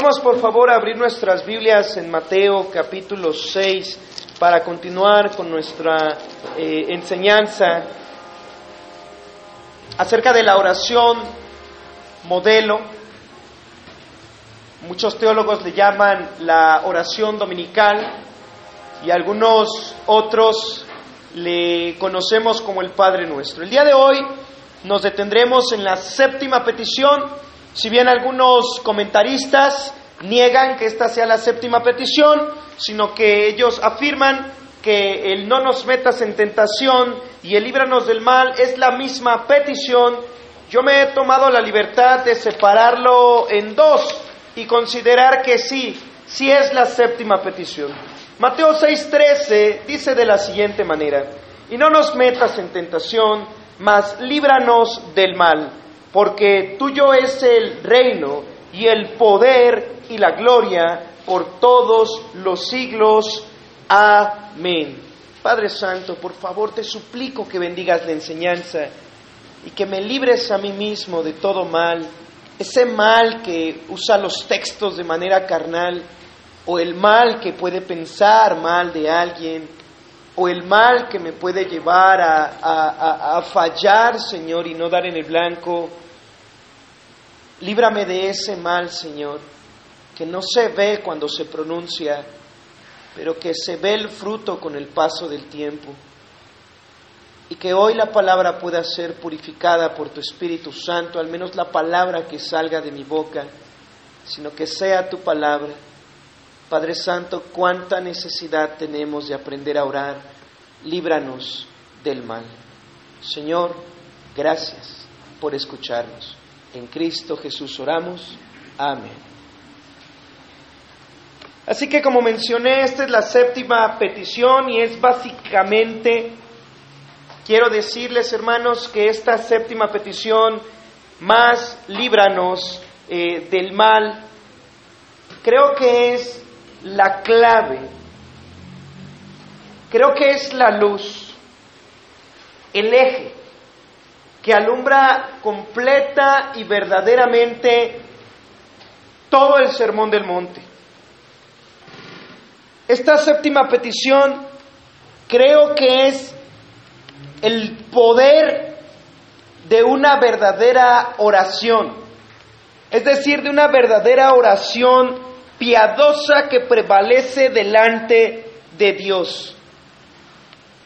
Vamos por favor a abrir nuestras Biblias en Mateo capítulo 6 para continuar con nuestra eh, enseñanza acerca de la oración modelo. Muchos teólogos le llaman la oración dominical y algunos otros le conocemos como el Padre Nuestro. El día de hoy nos detendremos en la séptima petición si bien algunos comentaristas niegan que esta sea la séptima petición, sino que ellos afirman que el no nos metas en tentación y el líbranos del mal es la misma petición, yo me he tomado la libertad de separarlo en dos y considerar que sí, sí es la séptima petición. Mateo 6:13 dice de la siguiente manera, y no nos metas en tentación, mas líbranos del mal porque tuyo es el reino y el poder y la gloria por todos los siglos. Amén. Padre Santo, por favor te suplico que bendigas la enseñanza y que me libres a mí mismo de todo mal, ese mal que usa los textos de manera carnal, o el mal que puede pensar mal de alguien, o el mal que me puede llevar a, a fallar, Señor, y no dar en el blanco. Líbrame de ese mal, Señor, que no se ve cuando se pronuncia, pero que se ve el fruto con el paso del tiempo. Y que hoy la palabra pueda ser purificada por tu Espíritu Santo, al menos la palabra que salga de mi boca, sino que sea tu palabra. Padre Santo, cuánta necesidad tenemos de aprender a orar. Líbranos del mal. Señor, gracias por escucharnos. En Cristo Jesús oramos. Amén. Así que como mencioné, esta es la séptima petición y es básicamente, quiero decirles hermanos, que esta séptima petición, más líbranos eh, del mal, creo que es la clave, creo que es la luz, el eje que alumbra completa y verdaderamente todo el sermón del monte. Esta séptima petición creo que es el poder de una verdadera oración, es decir, de una verdadera oración piadosa que prevalece delante de Dios.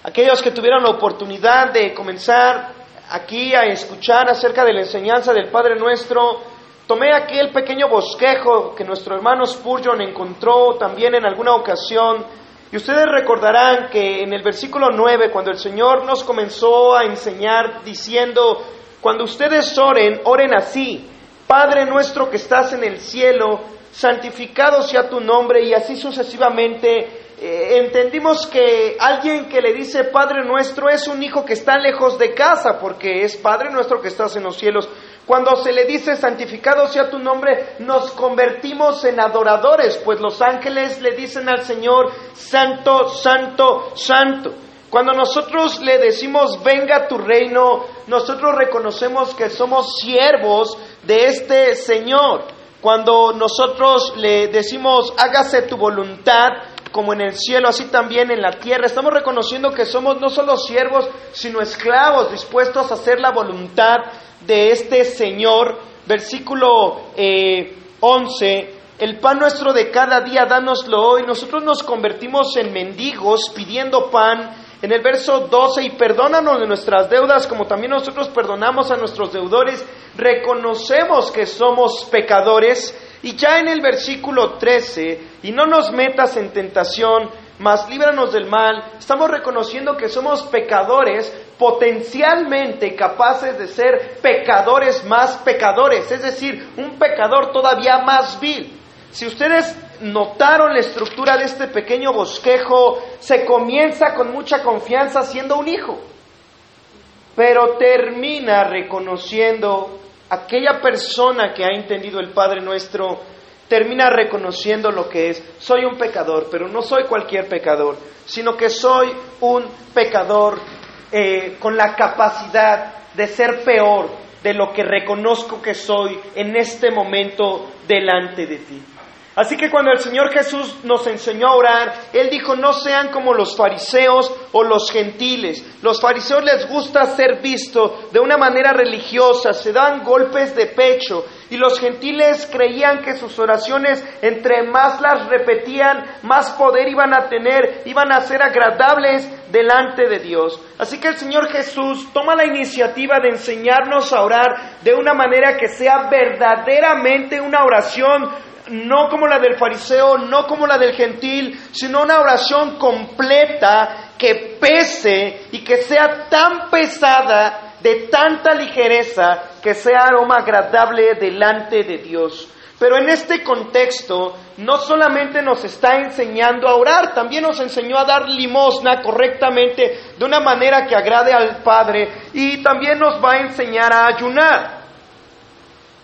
Aquellos que tuvieron la oportunidad de comenzar aquí a escuchar acerca de la enseñanza del Padre Nuestro, tomé aquel pequeño bosquejo que nuestro hermano Spurgeon encontró también en alguna ocasión. Y ustedes recordarán que en el versículo 9, cuando el Señor nos comenzó a enseñar diciendo, cuando ustedes oren, oren así, Padre nuestro que estás en el cielo, santificado sea tu nombre y así sucesivamente eh, entendimos que alguien que le dice Padre nuestro es un hijo que está lejos de casa, porque es Padre nuestro que estás en los cielos. Cuando se le dice santificado sea tu nombre, nos convertimos en adoradores, pues los ángeles le dicen al Señor, Santo, Santo, Santo. Cuando nosotros le decimos venga tu reino, nosotros reconocemos que somos siervos de este Señor. Cuando nosotros le decimos hágase tu voluntad, como en el cielo, así también en la tierra. Estamos reconociendo que somos no solo siervos, sino esclavos dispuestos a hacer la voluntad de este Señor. Versículo 11, eh, el pan nuestro de cada día, dánoslo hoy. Nosotros nos convertimos en mendigos pidiendo pan. En el verso 12, y perdónanos de nuestras deudas como también nosotros perdonamos a nuestros deudores, reconocemos que somos pecadores y ya en el versículo 13, y no nos metas en tentación, mas líbranos del mal, estamos reconociendo que somos pecadores potencialmente capaces de ser pecadores más pecadores, es decir, un pecador todavía más vil. Si ustedes notaron la estructura de este pequeño bosquejo, se comienza con mucha confianza siendo un hijo, pero termina reconociendo aquella persona que ha entendido el Padre nuestro termina reconociendo lo que es. Soy un pecador, pero no soy cualquier pecador, sino que soy un pecador eh, con la capacidad de ser peor de lo que reconozco que soy en este momento delante de ti. Así que cuando el Señor Jesús nos enseñó a orar, Él dijo, no sean como los fariseos o los gentiles. Los fariseos les gusta ser visto de una manera religiosa, se dan golpes de pecho. Y los gentiles creían que sus oraciones, entre más las repetían, más poder iban a tener, iban a ser agradables delante de Dios. Así que el Señor Jesús toma la iniciativa de enseñarnos a orar de una manera que sea verdaderamente una oración no como la del fariseo, no como la del gentil, sino una oración completa que pese y que sea tan pesada, de tanta ligereza, que sea aroma agradable delante de Dios. Pero en este contexto no solamente nos está enseñando a orar, también nos enseñó a dar limosna correctamente de una manera que agrade al Padre y también nos va a enseñar a ayunar.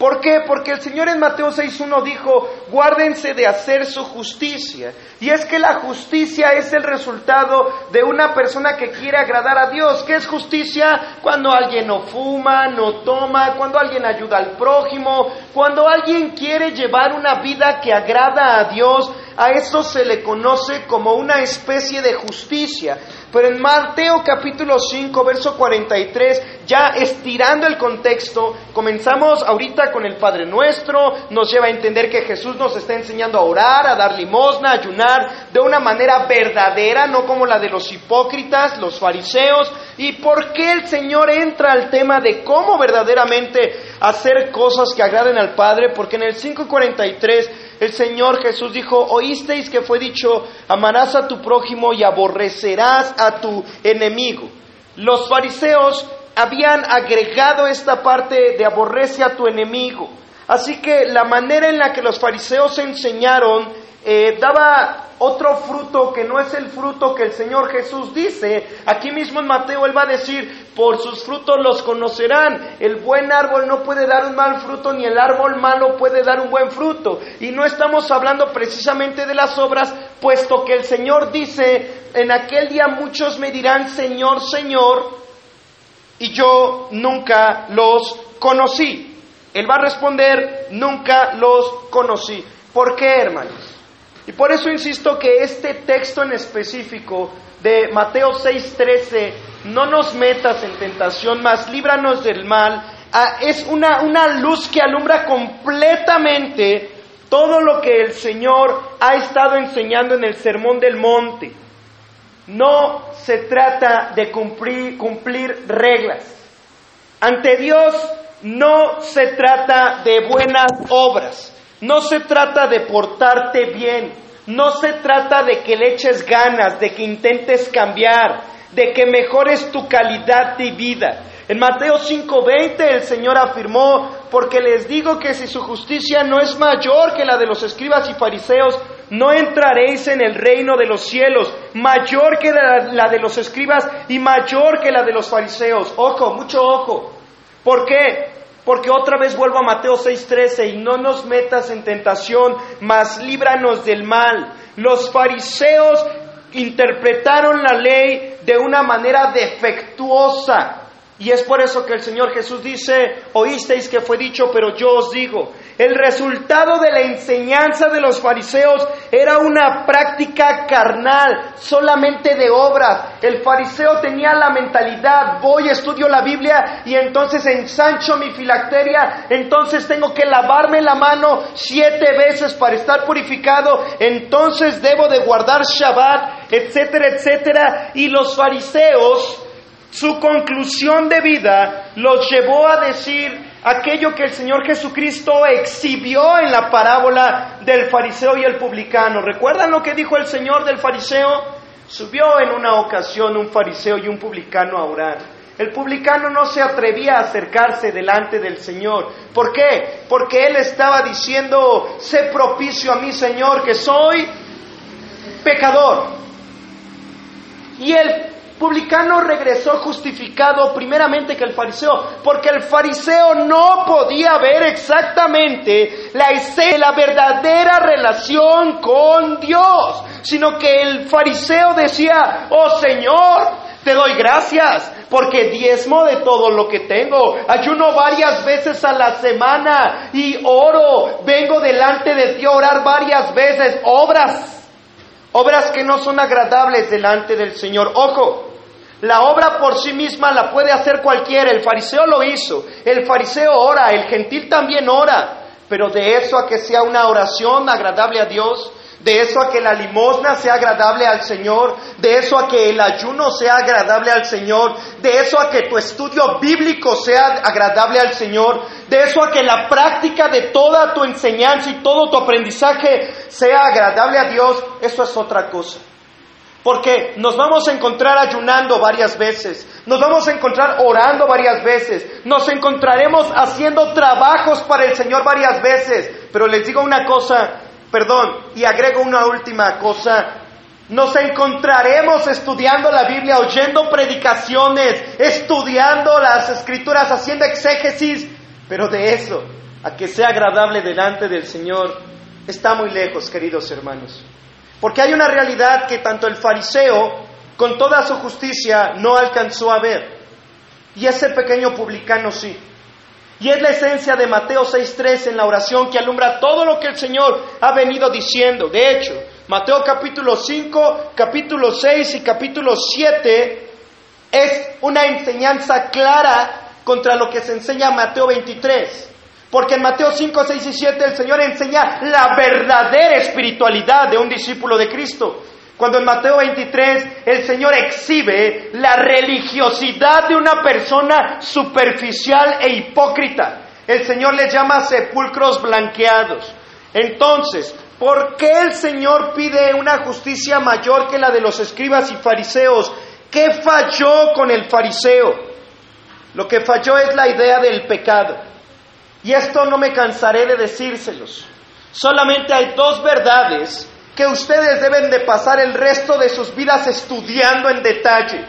¿Por qué? Porque el Señor en Mateo 6.1 dijo, guárdense de hacer su justicia. Y es que la justicia es el resultado de una persona que quiere agradar a Dios. ¿Qué es justicia? Cuando alguien no fuma, no toma, cuando alguien ayuda al prójimo, cuando alguien quiere llevar una vida que agrada a Dios, a eso se le conoce como una especie de justicia. Pero en Mateo capítulo 5, verso 43, ya estirando el contexto, comenzamos ahorita con el Padre Nuestro, nos lleva a entender que Jesús nos está enseñando a orar, a dar limosna, a ayunar de una manera verdadera, no como la de los hipócritas, los fariseos. ¿Y por qué el Señor entra al tema de cómo verdaderamente hacer cosas que agraden al Padre? Porque en el 543 el Señor Jesús dijo, oísteis que fue dicho, amarás a tu prójimo y aborrecerás a tu enemigo. Los fariseos habían agregado esta parte de aborrece a tu enemigo. Así que la manera en la que los fariseos enseñaron eh, daba otro fruto que no es el fruto que el Señor Jesús dice. Aquí mismo en Mateo Él va a decir, por sus frutos los conocerán. El buen árbol no puede dar un mal fruto, ni el árbol malo puede dar un buen fruto. Y no estamos hablando precisamente de las obras, puesto que el Señor dice, en aquel día muchos me dirán, Señor, Señor, y yo nunca los conocí. Él va a responder, nunca los conocí. ¿Por qué, hermanos? Y por eso insisto que este texto en específico de Mateo 6:13, no nos metas en tentación, mas líbranos del mal, ah, es una, una luz que alumbra completamente todo lo que el Señor ha estado enseñando en el Sermón del Monte. No se trata de cumplir, cumplir reglas. Ante Dios no se trata de buenas obras. No se trata de portarte bien, no se trata de que le eches ganas, de que intentes cambiar, de que mejores tu calidad de vida. En Mateo 5:20 el Señor afirmó, porque les digo que si su justicia no es mayor que la de los escribas y fariseos, no entraréis en el reino de los cielos, mayor que la, de los escribas y mayor que la de los fariseos. Ojo, mucho ojo. ¿Por qué? Porque otra vez vuelvo a Mateo 6:13 y no nos metas en tentación, mas líbranos del mal. Los fariseos interpretaron la ley de una manera defectuosa. Y es por eso que el Señor Jesús dice, oísteis que fue dicho, pero yo os digo, el resultado de la enseñanza de los fariseos era una práctica carnal, solamente de obras. El fariseo tenía la mentalidad, voy, estudio la Biblia y entonces ensancho mi filacteria, entonces tengo que lavarme la mano siete veces para estar purificado, entonces debo de guardar Shabbat, etcétera, etcétera. Y los fariseos su conclusión de vida los llevó a decir aquello que el Señor Jesucristo exhibió en la parábola del fariseo y el publicano. ¿Recuerdan lo que dijo el Señor del fariseo? Subió en una ocasión un fariseo y un publicano a orar. El publicano no se atrevía a acercarse delante del Señor. ¿Por qué? Porque él estaba diciendo, sé propicio a mi Señor, que soy pecador. Y el publicano regresó justificado primeramente que el fariseo, porque el fariseo no podía ver exactamente la escena, la verdadera relación con Dios, sino que el fariseo decía, oh Señor, Te doy gracias porque diezmo de todo lo que tengo. Ayuno varias veces a la semana y oro. Vengo delante de ti a orar varias veces. Obras. Obras que no son agradables delante del Señor. Ojo, la obra por sí misma la puede hacer cualquiera. El fariseo lo hizo. El fariseo ora. El gentil también ora. Pero de eso a que sea una oración agradable a Dios, de eso a que la limosna sea agradable al Señor, de eso a que el ayuno sea agradable al Señor, de eso a que tu estudio bíblico sea agradable al Señor, de eso a que la práctica de toda tu enseñanza y todo tu aprendizaje sea agradable a Dios, eso es otra cosa. Porque nos vamos a encontrar ayunando varias veces, nos vamos a encontrar orando varias veces, nos encontraremos haciendo trabajos para el Señor varias veces. Pero les digo una cosa, perdón, y agrego una última cosa. Nos encontraremos estudiando la Biblia, oyendo predicaciones, estudiando las escrituras, haciendo exégesis, pero de eso, a que sea agradable delante del Señor, está muy lejos, queridos hermanos. Porque hay una realidad que tanto el fariseo, con toda su justicia, no alcanzó a ver. Y ese pequeño publicano sí. Y es la esencia de Mateo 6.3 en la oración que alumbra todo lo que el Señor ha venido diciendo. De hecho, Mateo capítulo 5, capítulo 6 y capítulo 7 es una enseñanza clara contra lo que se enseña en Mateo 23. Porque en Mateo 5, 6 y 7 el Señor enseña la verdadera espiritualidad de un discípulo de Cristo. Cuando en Mateo 23 el Señor exhibe la religiosidad de una persona superficial e hipócrita. El Señor les llama sepulcros blanqueados. Entonces, ¿por qué el Señor pide una justicia mayor que la de los escribas y fariseos? ¿Qué falló con el fariseo? Lo que falló es la idea del pecado. Y esto no me cansaré de decírselos. Solamente hay dos verdades que ustedes deben de pasar el resto de sus vidas estudiando en detalle.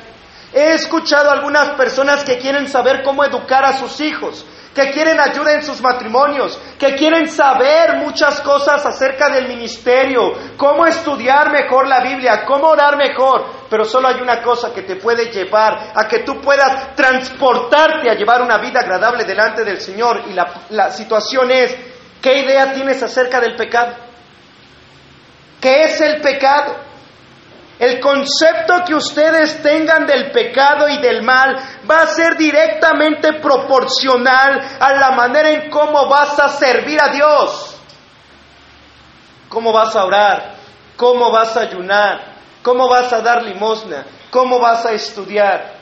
He escuchado a algunas personas que quieren saber cómo educar a sus hijos, que quieren ayuda en sus matrimonios, que quieren saber muchas cosas acerca del ministerio, cómo estudiar mejor la Biblia, cómo orar mejor. Pero solo hay una cosa que te puede llevar a que tú puedas transportarte a llevar una vida agradable delante del Señor. Y la, la situación es, ¿qué idea tienes acerca del pecado? ¿Qué es el pecado? El concepto que ustedes tengan del pecado y del mal va a ser directamente proporcional a la manera en cómo vas a servir a Dios. Cómo vas a orar, cómo vas a ayunar, cómo vas a dar limosna, cómo vas a estudiar.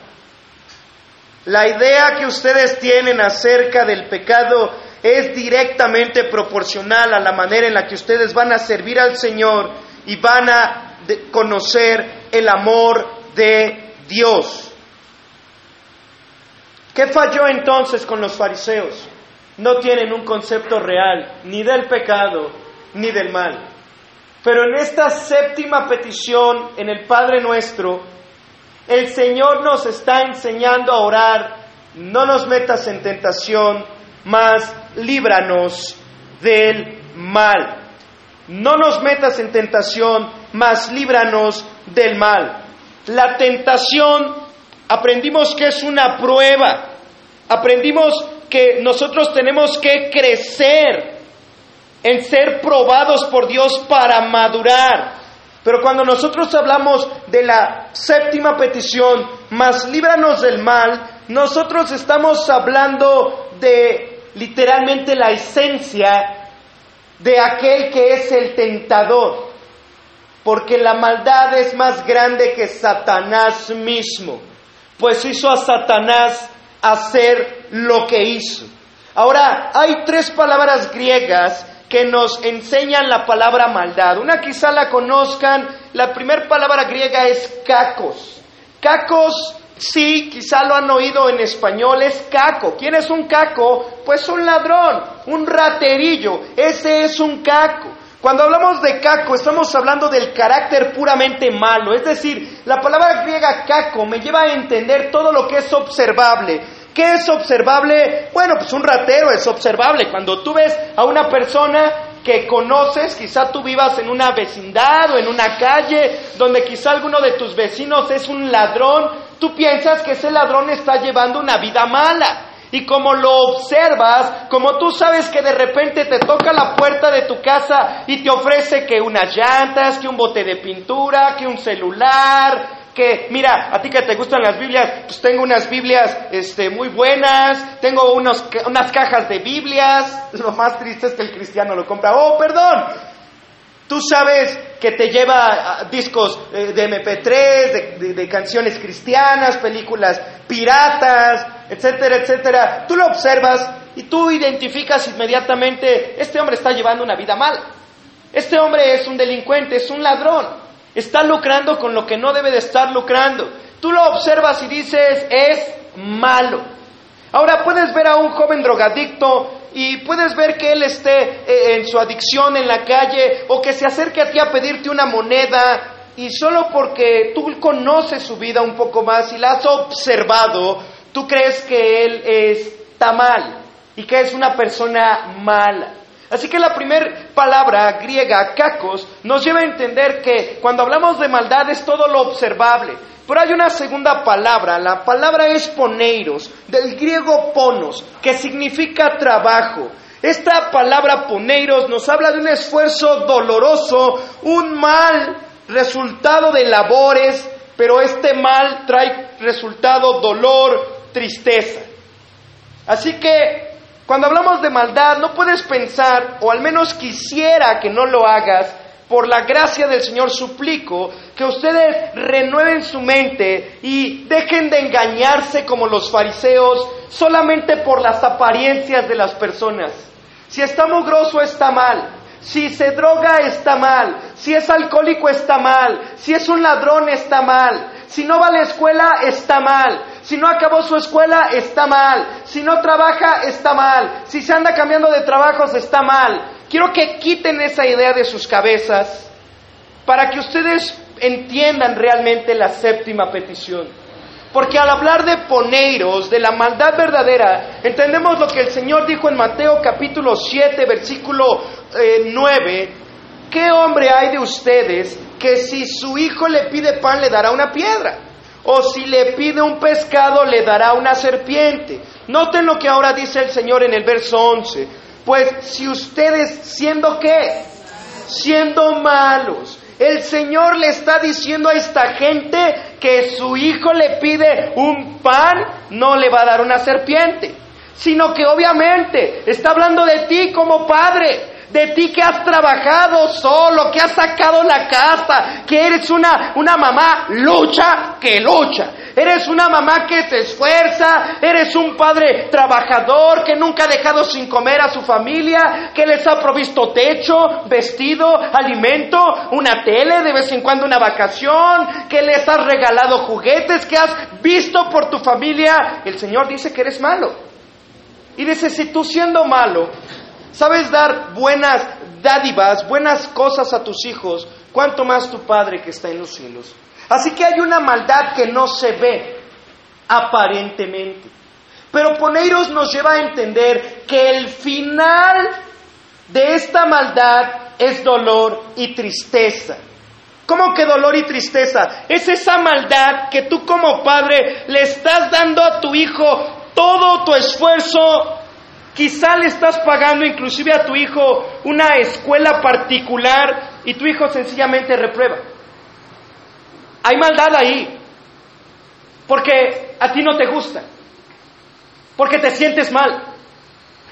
La idea que ustedes tienen acerca del pecado es directamente proporcional a la manera en la que ustedes van a servir al Señor y van a conocer el amor de Dios. ¿Qué falló entonces con los fariseos? No tienen un concepto real ni del pecado ni del mal. Pero en esta séptima petición en el Padre nuestro, el Señor nos está enseñando a orar, no nos metas en tentación, mas líbranos del mal. No nos metas en tentación, mas líbranos del mal. La tentación, aprendimos que es una prueba. Aprendimos que nosotros tenemos que crecer en ser probados por Dios para madurar. Pero cuando nosotros hablamos de la séptima petición, más líbranos del mal, nosotros estamos hablando de literalmente la esencia de aquel que es el tentador, porque la maldad es más grande que Satanás mismo, pues hizo a Satanás hacer lo que hizo. Ahora, hay tres palabras griegas que nos enseñan la palabra maldad. Una quizá la conozcan, la primera palabra griega es cacos. Cacos Sí, quizá lo han oído en español, es caco. ¿Quién es un caco? Pues un ladrón, un raterillo. Ese es un caco. Cuando hablamos de caco, estamos hablando del carácter puramente malo. Es decir, la palabra griega caco me lleva a entender todo lo que es observable. ¿Qué es observable? Bueno, pues un ratero es observable. Cuando tú ves a una persona que conoces, quizá tú vivas en una vecindad o en una calle donde quizá alguno de tus vecinos es un ladrón, tú piensas que ese ladrón está llevando una vida mala. Y como lo observas, como tú sabes que de repente te toca la puerta de tu casa y te ofrece que unas llantas, que un bote de pintura, que un celular, que mira, a ti que te gustan las Biblias, pues tengo unas Biblias este, muy buenas, tengo unos, unas cajas de Biblias, lo más triste es que el cristiano lo compra, oh, perdón, tú sabes que te lleva discos eh, de MP3, de, canciones cristianas, películas piratas, etcétera, etcétera, tú lo observas y tú identificas inmediatamente, este hombre está llevando una vida mala, este hombre es un delincuente, es un ladrón. Está lucrando con lo que no debe de estar lucrando. Tú lo observas y dices, es malo. Ahora puedes ver a un joven drogadicto y puedes ver que él esté eh, en su adicción en la calle o que se acerque a ti a pedirte una moneda y solo porque tú conoces su vida un poco más y la has observado, tú crees que él está mal y que es una persona mala. Así que la primera palabra griega, kakos, nos lleva a entender que cuando hablamos de maldad es todo lo observable. Pero hay una segunda palabra, la palabra es poneiros, del griego ponos, que significa trabajo. Esta palabra poneiros nos habla de un esfuerzo doloroso, un mal resultado de labores, pero este mal trae resultado dolor, tristeza. Así que cuando hablamos de maldad, no puedes pensar, o al menos quisiera que no lo hagas, por la gracia del Señor suplico que ustedes renueven su mente y dejen de engañarse como los fariseos solamente por las apariencias de las personas. Si está mugroso está mal, si se droga está mal, si es alcohólico está mal, si es un ladrón está mal, si no va a la escuela está mal, si no acabó su escuela, está mal. Si no trabaja, está mal. Si se anda cambiando de trabajos, está mal. Quiero que quiten esa idea de sus cabezas para que ustedes entiendan realmente la séptima petición. Porque al hablar de poneiros, de la maldad verdadera, entendemos lo que el Señor dijo en Mateo capítulo 7, versículo 9. Eh, ¿Qué hombre hay de ustedes que si su hijo le pide pan le dará una piedra? o si le pide un pescado le dará una serpiente. Noten lo que ahora dice el Señor en el verso 11. Pues si ustedes siendo qué? Siendo malos. El Señor le está diciendo a esta gente que su hijo le pide un pan, no le va a dar una serpiente. Sino que obviamente está hablando de ti como padre de ti que has trabajado solo, que has sacado la casa, que eres una, una mamá lucha que lucha. Eres una mamá que se esfuerza, eres un padre trabajador que nunca ha dejado sin comer a su familia, que les ha provisto techo, vestido, alimento, una tele, de vez en cuando una vacación, que les has regalado juguetes, que has visto por tu familia. El Señor dice que eres malo. Y dice, si tú siendo malo, sabes dar buenas dádivas, buenas cosas a tus hijos, cuanto más tu Padre que está en los cielos. Así que hay una maldad que no se ve aparentemente. Pero Poneiros nos lleva a entender que el final de esta maldad es dolor y tristeza. ¿Cómo que dolor y tristeza? Es esa maldad que tú como padre le estás dando a tu hijo todo tu esfuerzo Quizá le estás pagando inclusive a tu hijo una escuela particular y tu hijo sencillamente reprueba. Hay maldad ahí, porque a ti no te gusta, porque te sientes mal,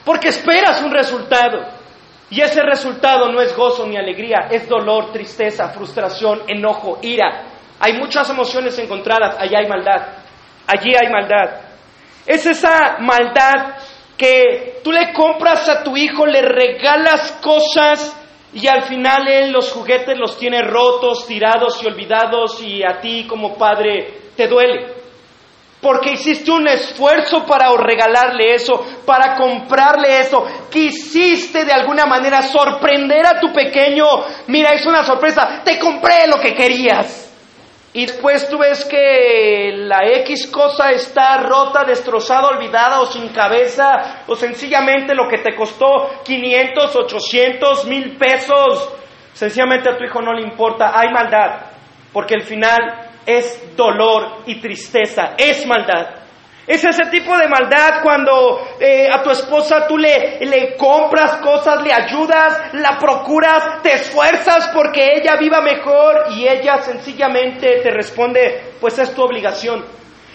porque esperas un resultado. Y ese resultado no es gozo ni alegría, es dolor, tristeza, frustración, enojo, ira. Hay muchas emociones encontradas, allí hay maldad, allí hay maldad. Es esa maldad que tú le compras a tu hijo, le regalas cosas y al final él los juguetes los tiene rotos, tirados y olvidados y a ti como padre te duele. Porque hiciste un esfuerzo para regalarle eso, para comprarle eso. Quisiste de alguna manera sorprender a tu pequeño. Mira, es una sorpresa. Te compré lo que querías. Y después tú ves que la X cosa está rota, destrozada, olvidada o sin cabeza, o sencillamente lo que te costó 500, 800, mil pesos, sencillamente a tu hijo no le importa, hay maldad, porque el final es dolor y tristeza, es maldad. Es ese tipo de maldad cuando eh, a tu esposa tú le, le compras cosas, le ayudas, la procuras, te esfuerzas porque ella viva mejor y ella sencillamente te responde, pues es tu obligación.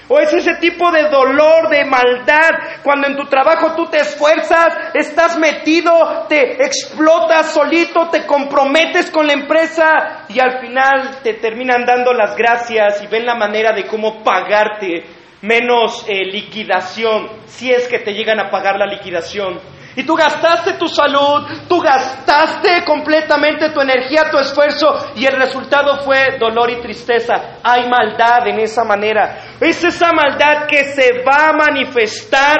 O es ese tipo de dolor, de maldad, cuando en tu trabajo tú te esfuerzas, estás metido, te explotas solito, te comprometes con la empresa y al final te terminan dando las gracias y ven la manera de cómo pagarte menos eh, liquidación, si es que te llegan a pagar la liquidación. Y tú gastaste tu salud, tú gastaste completamente tu energía, tu esfuerzo, y el resultado fue dolor y tristeza. Hay maldad en esa manera. Es esa maldad que se va a manifestar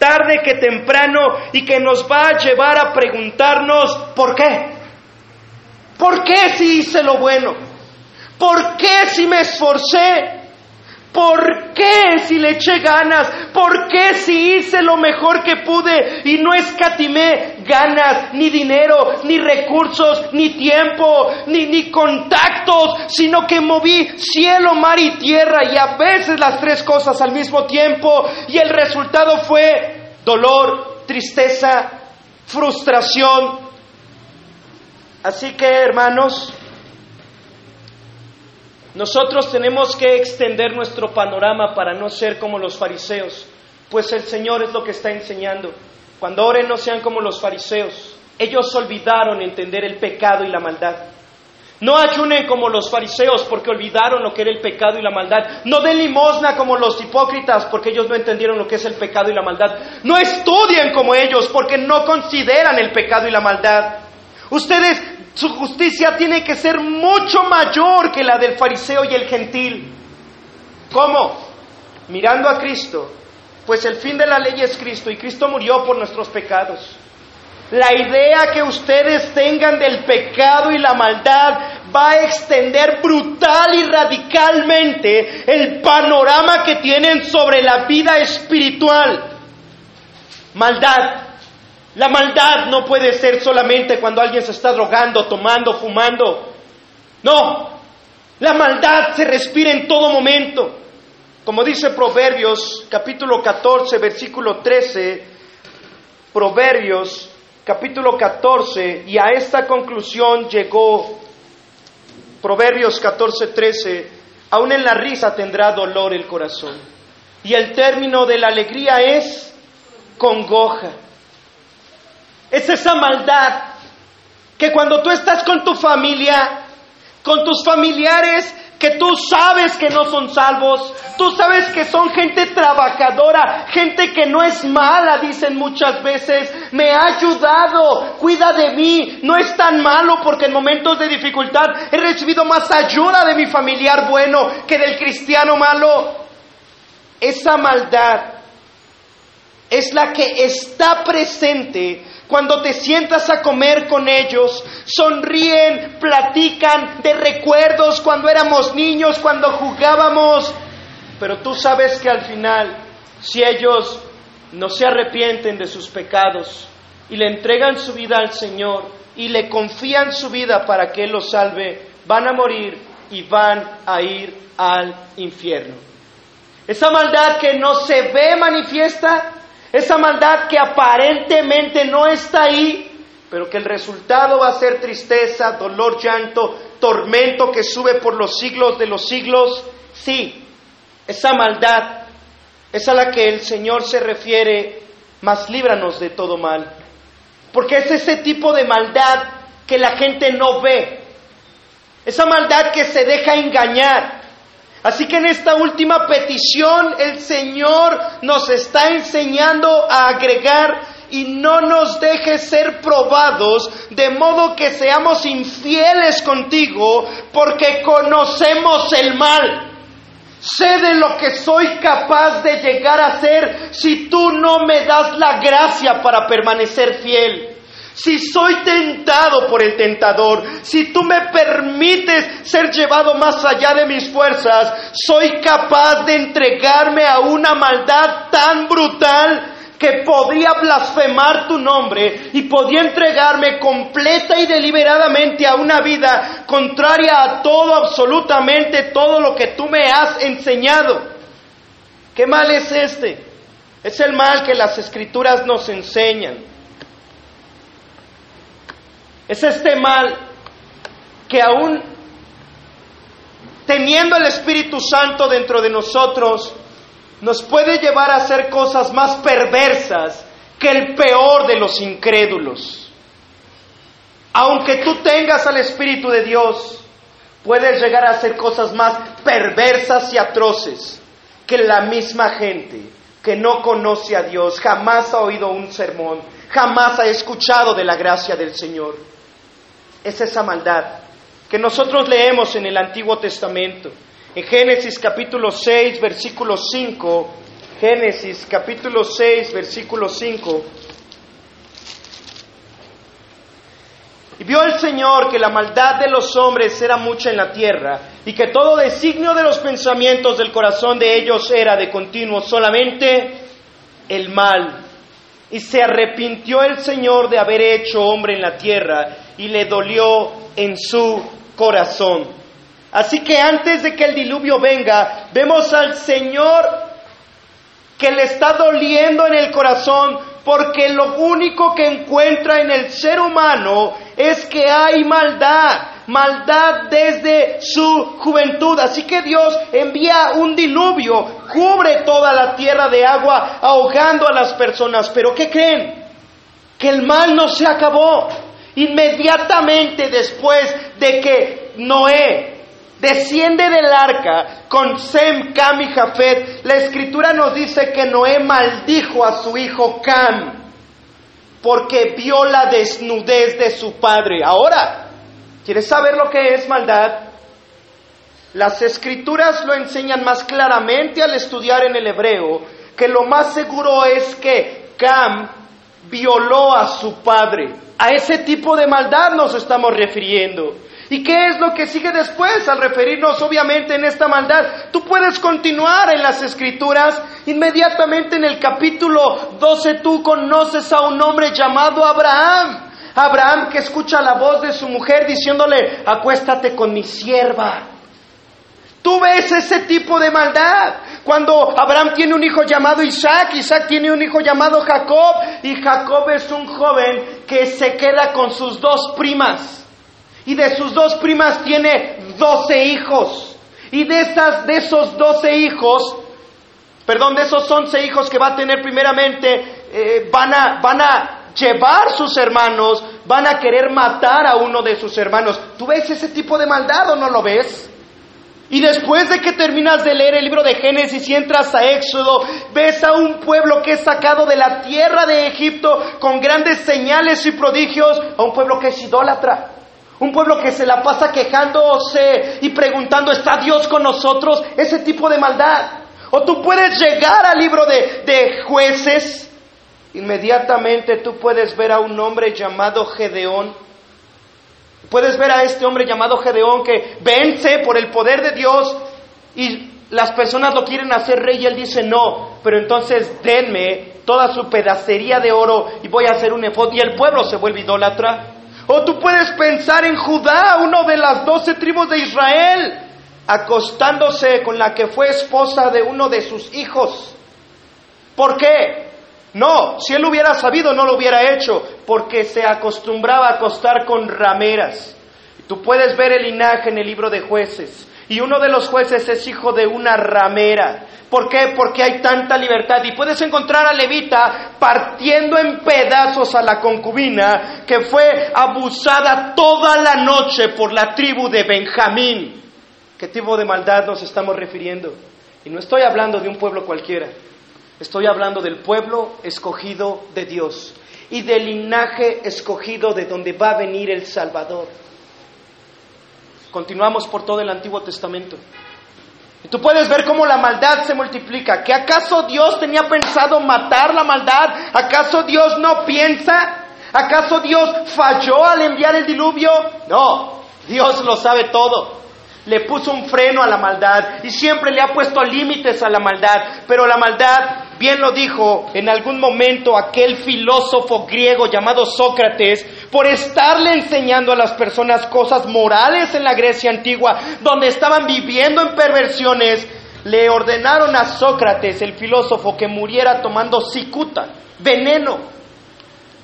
tarde que temprano y que nos va a llevar a preguntarnos, ¿por qué? ¿Por qué si hice lo bueno? ¿Por qué si me esforcé? ¿Por qué si le eché ganas? ¿Por qué si hice lo mejor que pude y no escatimé ganas, ni dinero, ni recursos, ni tiempo, ni, ni contactos, sino que moví cielo, mar y tierra y a veces las tres cosas al mismo tiempo y el resultado fue dolor, tristeza, frustración? Así que hermanos, nosotros tenemos que extender nuestro panorama para no ser como los fariseos, pues el Señor es lo que está enseñando. Cuando oren no sean como los fariseos. Ellos olvidaron entender el pecado y la maldad. No ayunen como los fariseos porque olvidaron lo que era el pecado y la maldad. No den limosna como los hipócritas porque ellos no entendieron lo que es el pecado y la maldad. No estudien como ellos porque no consideran el pecado y la maldad. Ustedes su justicia tiene que ser mucho mayor que la del fariseo y el gentil. ¿Cómo? Mirando a Cristo, pues el fin de la ley es Cristo y Cristo murió por nuestros pecados. La idea que ustedes tengan del pecado y la maldad va a extender brutal y radicalmente el panorama que tienen sobre la vida espiritual. Maldad, la maldad no puede ser solamente cuando alguien se está drogando, tomando, fumando. No, la maldad se respira en todo momento. Como dice Proverbios capítulo 14, versículo 13, Proverbios capítulo 14, y a esta conclusión llegó Proverbios 14, 13, aún en la risa tendrá dolor el corazón. Y el término de la alegría es congoja. Es esa maldad que cuando tú estás con tu familia, con tus familiares, que tú sabes que no son salvos, tú sabes que son gente trabajadora, gente que no es mala, dicen muchas veces, me ha ayudado, cuida de mí, no es tan malo porque en momentos de dificultad he recibido más ayuda de mi familiar bueno que del cristiano malo. Esa maldad es la que está presente cuando te sientas a comer con ellos, sonríen, platican de recuerdos cuando éramos niños, cuando jugábamos. Pero tú sabes que al final, si ellos no se arrepienten de sus pecados y le entregan su vida al Señor y le confían su vida para que Él los salve, van a morir y van a ir al infierno. Esa maldad que no se ve manifiesta, esa maldad que aparentemente no está ahí, pero que el resultado va a ser tristeza, dolor, llanto, tormento que sube por los siglos de los siglos. Sí, esa maldad es a la que el Señor se refiere, mas líbranos de todo mal. Porque es ese tipo de maldad que la gente no ve. Esa maldad que se deja engañar. Así que en esta última petición el Señor nos está enseñando a agregar y no nos dejes ser probados de modo que seamos infieles contigo porque conocemos el mal. Sé de lo que soy capaz de llegar a ser si tú no me das la gracia para permanecer fiel si soy tentado por el tentador, si tú me permites ser llevado más allá de mis fuerzas, soy capaz de entregarme a una maldad tan brutal que podía blasfemar tu nombre y podía entregarme completa y deliberadamente a una vida contraria a todo, absolutamente todo lo que tú me has enseñado. ¿Qué mal es este? Es el mal que las escrituras nos enseñan. Es este mal que aún teniendo el Espíritu Santo dentro de nosotros, nos puede llevar a hacer cosas más perversas que el peor de los incrédulos. Aunque tú tengas al Espíritu de Dios, puedes llegar a hacer cosas más perversas y atroces que la misma gente que no conoce a Dios, jamás ha oído un sermón, jamás ha escuchado de la gracia del Señor. Es esa maldad que nosotros leemos en el Antiguo Testamento. En Génesis capítulo 6, versículo 5, Génesis capítulo 6, versículo 5. Y vio el Señor que la maldad de los hombres era mucha en la tierra, y que todo designio de los pensamientos del corazón de ellos era de continuo solamente el mal. Y se arrepintió el Señor de haber hecho hombre en la tierra, y le dolió en su corazón. Así que antes de que el diluvio venga, vemos al Señor que le está doliendo en el corazón porque lo único que encuentra en el ser humano es que hay maldad, maldad desde su juventud. Así que Dios envía un diluvio, cubre toda la tierra de agua, ahogando a las personas. Pero ¿qué creen? Que el mal no se acabó. Inmediatamente después de que Noé desciende del arca con Sem, Cam y Jafet, la escritura nos dice que Noé maldijo a su hijo Cam porque vio la desnudez de su padre. Ahora, ¿quieres saber lo que es maldad? Las escrituras lo enseñan más claramente al estudiar en el hebreo que lo más seguro es que Cam violó a su padre. A ese tipo de maldad nos estamos refiriendo. ¿Y qué es lo que sigue después al referirnos obviamente en esta maldad? Tú puedes continuar en las escrituras. Inmediatamente en el capítulo 12 tú conoces a un hombre llamado Abraham. Abraham que escucha la voz de su mujer diciéndole, acuéstate con mi sierva. Tú ves ese tipo de maldad. Cuando Abraham tiene un hijo llamado Isaac, Isaac tiene un hijo llamado Jacob, y Jacob es un joven que se queda con sus dos primas. Y de sus dos primas tiene doce hijos. Y de, esas, de esos doce hijos, perdón, de esos once hijos que va a tener primeramente, eh, van, a, van a llevar sus hermanos, van a querer matar a uno de sus hermanos. ¿Tú ves ese tipo de maldad o no lo ves? Y después de que terminas de leer el libro de Génesis y entras a Éxodo, ves a un pueblo que es sacado de la tierra de Egipto con grandes señales y prodigios, a un pueblo que es idólatra. Un pueblo que se la pasa quejándose y preguntando, ¿está Dios con nosotros? Ese tipo de maldad. O tú puedes llegar al libro de, de jueces, inmediatamente tú puedes ver a un hombre llamado Gedeón, Puedes ver a este hombre llamado Gedeón que vence por el poder de Dios y las personas lo quieren hacer rey y él dice no, pero entonces denme toda su pedacería de oro y voy a hacer un efod y el pueblo se vuelve idólatra. O tú puedes pensar en Judá, uno de las doce tribus de Israel, acostándose con la que fue esposa de uno de sus hijos. ¿Por qué? No, si él hubiera sabido no lo hubiera hecho, porque se acostumbraba a acostar con rameras. Tú puedes ver el linaje en el libro de jueces. Y uno de los jueces es hijo de una ramera. ¿Por qué? Porque hay tanta libertad. Y puedes encontrar a Levita partiendo en pedazos a la concubina que fue abusada toda la noche por la tribu de Benjamín. ¿Qué tipo de maldad nos estamos refiriendo? Y no estoy hablando de un pueblo cualquiera. Estoy hablando del pueblo escogido de Dios y del linaje escogido de donde va a venir el Salvador. Continuamos por todo el Antiguo Testamento. Y tú puedes ver cómo la maldad se multiplica. ¿Que acaso Dios tenía pensado matar la maldad? ¿Acaso Dios no piensa? ¿Acaso Dios falló al enviar el diluvio? No, Dios lo sabe todo le puso un freno a la maldad y siempre le ha puesto límites a la maldad, pero la maldad bien lo dijo en algún momento aquel filósofo griego llamado Sócrates, por estarle enseñando a las personas cosas morales en la Grecia antigua, donde estaban viviendo en perversiones, le ordenaron a Sócrates, el filósofo, que muriera tomando cicuta, veneno.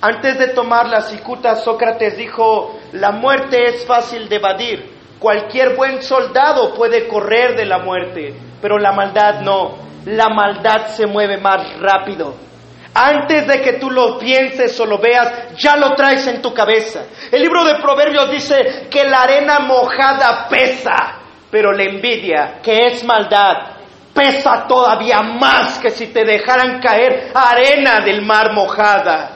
Antes de tomar la cicuta, Sócrates dijo, la muerte es fácil de evadir, cualquier buen soldado puede correr de la muerte, pero la maldad no la maldad se mueve más rápido. Antes de que tú lo pienses o lo veas, ya lo traes en tu cabeza. El libro de Proverbios dice que la arena mojada pesa, pero la envidia, que es maldad, pesa todavía más que si te dejaran caer arena del mar mojada.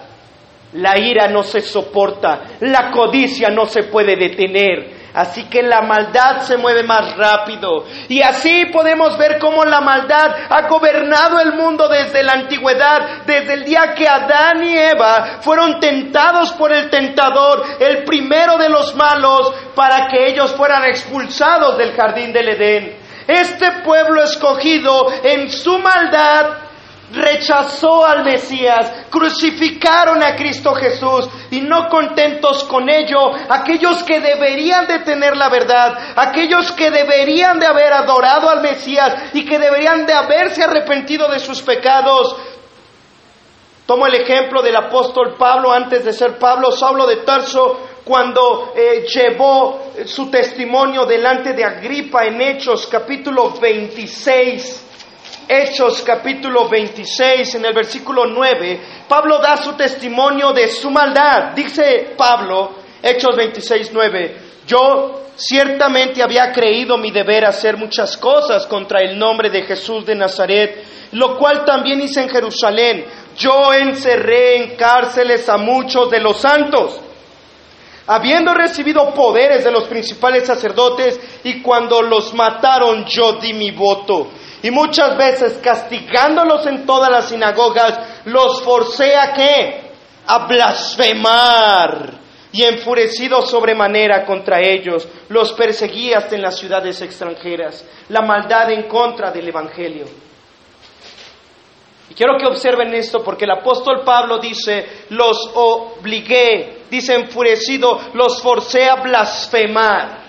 La ira no se soporta, la codicia no se puede detener, Así que la maldad se mueve más rápido. Y así podemos ver cómo la maldad ha gobernado el mundo desde la antigüedad, desde el día que Adán y Eva fueron tentados por el tentador, el primero de los malos, para que ellos fueran expulsados del jardín del Edén. Este pueblo escogido en su maldad rechazó al Mesías, crucificaron a Cristo Jesús y no contentos con ello, aquellos que deberían de tener la verdad, aquellos que deberían de haber adorado al Mesías y que deberían de haberse arrepentido de sus pecados. Tomo el ejemplo del apóstol Pablo antes de ser Pablo, Saulo de Tarso, cuando eh, llevó su testimonio delante de Agripa en Hechos capítulo 26. Hechos capítulo 26, en el versículo 9, Pablo da su testimonio de su maldad. Dice Pablo, Hechos 26, 9, yo ciertamente había creído mi deber hacer muchas cosas contra el nombre de Jesús de Nazaret, lo cual también hice en Jerusalén. Yo encerré en cárceles a muchos de los santos habiendo recibido poderes de los principales sacerdotes, y cuando los mataron yo di mi voto. Y muchas veces castigándolos en todas las sinagogas, los forcé a qué? A blasfemar. Y enfurecido sobremanera contra ellos, los perseguí hasta en las ciudades extranjeras. La maldad en contra del Evangelio. Y quiero que observen esto porque el apóstol Pablo dice, los obligué, dice enfurecido, los forcé a blasfemar.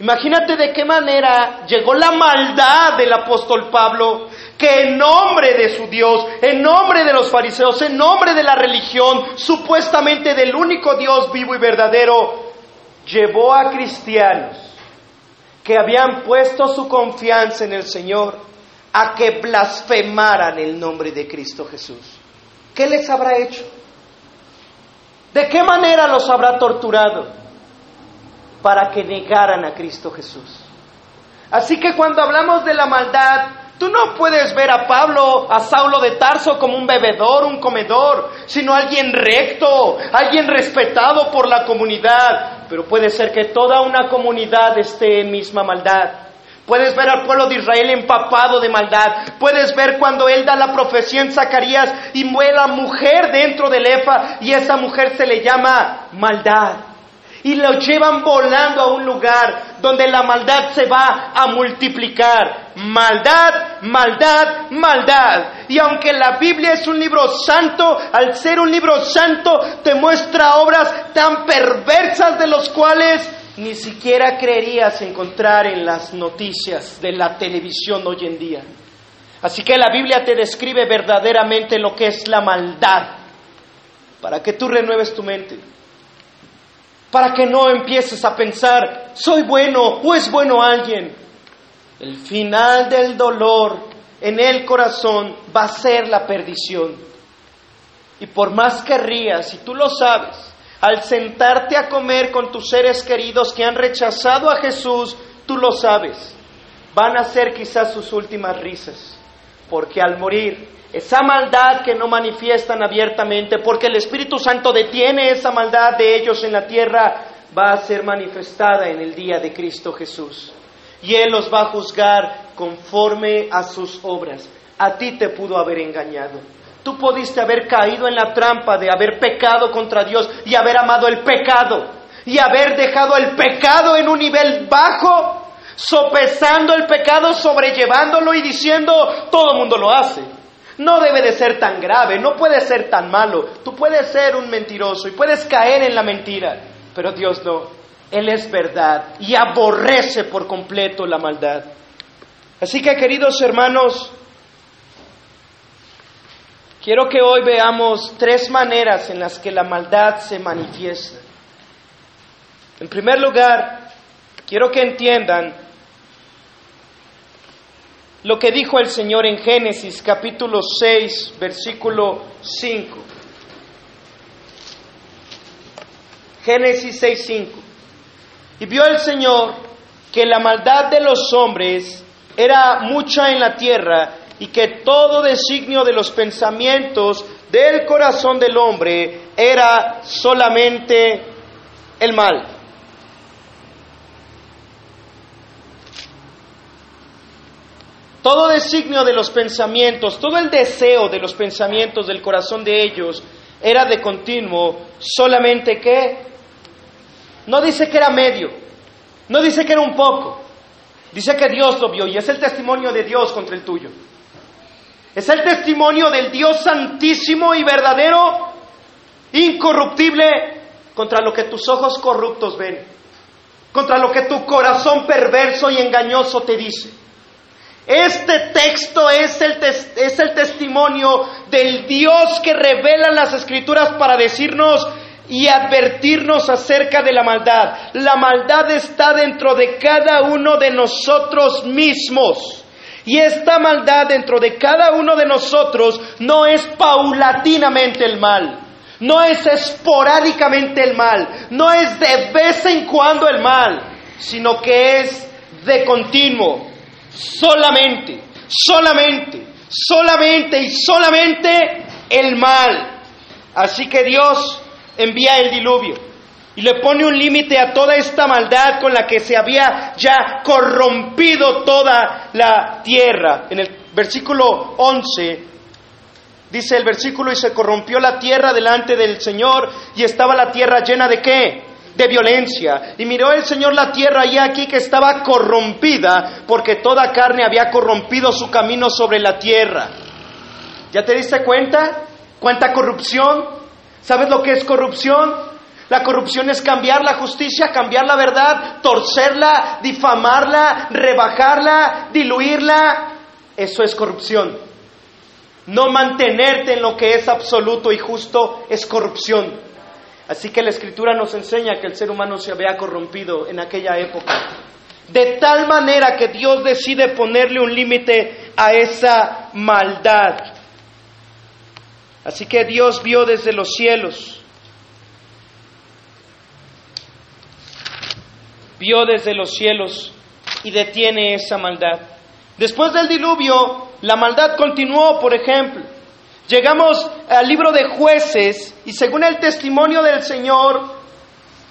Imagínate de qué manera llegó la maldad del apóstol Pablo, que en nombre de su Dios, en nombre de los fariseos, en nombre de la religión, supuestamente del único Dios vivo y verdadero, llevó a cristianos que habían puesto su confianza en el Señor a que blasfemaran el nombre de Cristo Jesús. ¿Qué les habrá hecho? ¿De qué manera los habrá torturado? Para que negaran a Cristo Jesús. Así que cuando hablamos de la maldad, tú no puedes ver a Pablo, a Saulo de Tarso como un bebedor, un comedor, sino alguien recto, alguien respetado por la comunidad. Pero puede ser que toda una comunidad esté en misma maldad. Puedes ver al pueblo de Israel empapado de maldad. Puedes ver cuando él da la profecía en Zacarías y muere la mujer dentro del Efa y esa mujer se le llama maldad y lo llevan volando a un lugar donde la maldad se va a multiplicar. Maldad, maldad, maldad. Y aunque la Biblia es un libro santo, al ser un libro santo te muestra obras tan perversas de los cuales ni siquiera creerías encontrar en las noticias de la televisión hoy en día. Así que la Biblia te describe verdaderamente lo que es la maldad, para que tú renueves tu mente para que no empieces a pensar, soy bueno o es bueno alguien. El final del dolor en el corazón va a ser la perdición. Y por más que rías, y tú lo sabes, al sentarte a comer con tus seres queridos que han rechazado a Jesús, tú lo sabes, van a ser quizás sus últimas risas, porque al morir esa maldad que no manifiestan abiertamente, porque el Espíritu Santo detiene esa maldad de ellos en la tierra, va a ser manifestada en el día de Cristo Jesús. Y Él los va a juzgar conforme a sus obras. A ti te pudo haber engañado. Tú pudiste haber caído en la trampa de haber pecado contra Dios y haber amado el pecado y haber dejado el pecado en un nivel bajo, sopesando el pecado, sobrellevándolo y diciendo, todo el mundo lo hace. No debe de ser tan grave, no puede ser tan malo. Tú puedes ser un mentiroso y puedes caer en la mentira, pero Dios no. Él es verdad y aborrece por completo la maldad. Así que, queridos hermanos, quiero que hoy veamos tres maneras en las que la maldad se manifiesta. En primer lugar, quiero que entiendan lo que dijo el Señor en Génesis capítulo 6, versículo 5. Génesis 6, 5. Y vio el Señor que la maldad de los hombres era mucha en la tierra y que todo designio de los pensamientos del corazón del hombre era solamente el mal. Todo designio de los pensamientos, todo el deseo de los pensamientos del corazón de ellos era de continuo, solamente que no dice que era medio, no dice que era un poco, dice que Dios lo vio y es el testimonio de Dios contra el tuyo. Es el testimonio del Dios santísimo y verdadero, incorruptible, contra lo que tus ojos corruptos ven, contra lo que tu corazón perverso y engañoso te dice. Este texto es el, es el testimonio del Dios que revela las escrituras para decirnos y advertirnos acerca de la maldad. La maldad está dentro de cada uno de nosotros mismos. Y esta maldad dentro de cada uno de nosotros no es paulatinamente el mal, no es esporádicamente el mal, no es de vez en cuando el mal, sino que es de continuo, solamente, solamente, solamente y solamente el mal. Así que Dios envía el diluvio y le pone un límite a toda esta maldad con la que se había ya corrompido toda la tierra. En el versículo 11 dice el versículo, y se corrompió la tierra delante del Señor y estaba la tierra llena de qué? De violencia. Y miró el Señor la tierra y aquí que estaba corrompida, porque toda carne había corrompido su camino sobre la tierra. ¿Ya te diste cuenta? ¿Cuánta corrupción? ¿Sabes lo que es corrupción? La corrupción es cambiar la justicia, cambiar la verdad, torcerla, difamarla, rebajarla, diluirla. Eso es corrupción. No mantenerte en lo que es absoluto y justo es corrupción. Así que la escritura nos enseña que el ser humano se había corrompido en aquella época. De tal manera que Dios decide ponerle un límite a esa maldad. Así que Dios vio desde los cielos, vio desde los cielos y detiene esa maldad. Después del diluvio, la maldad continuó, por ejemplo. Llegamos al libro de jueces y según el testimonio del Señor,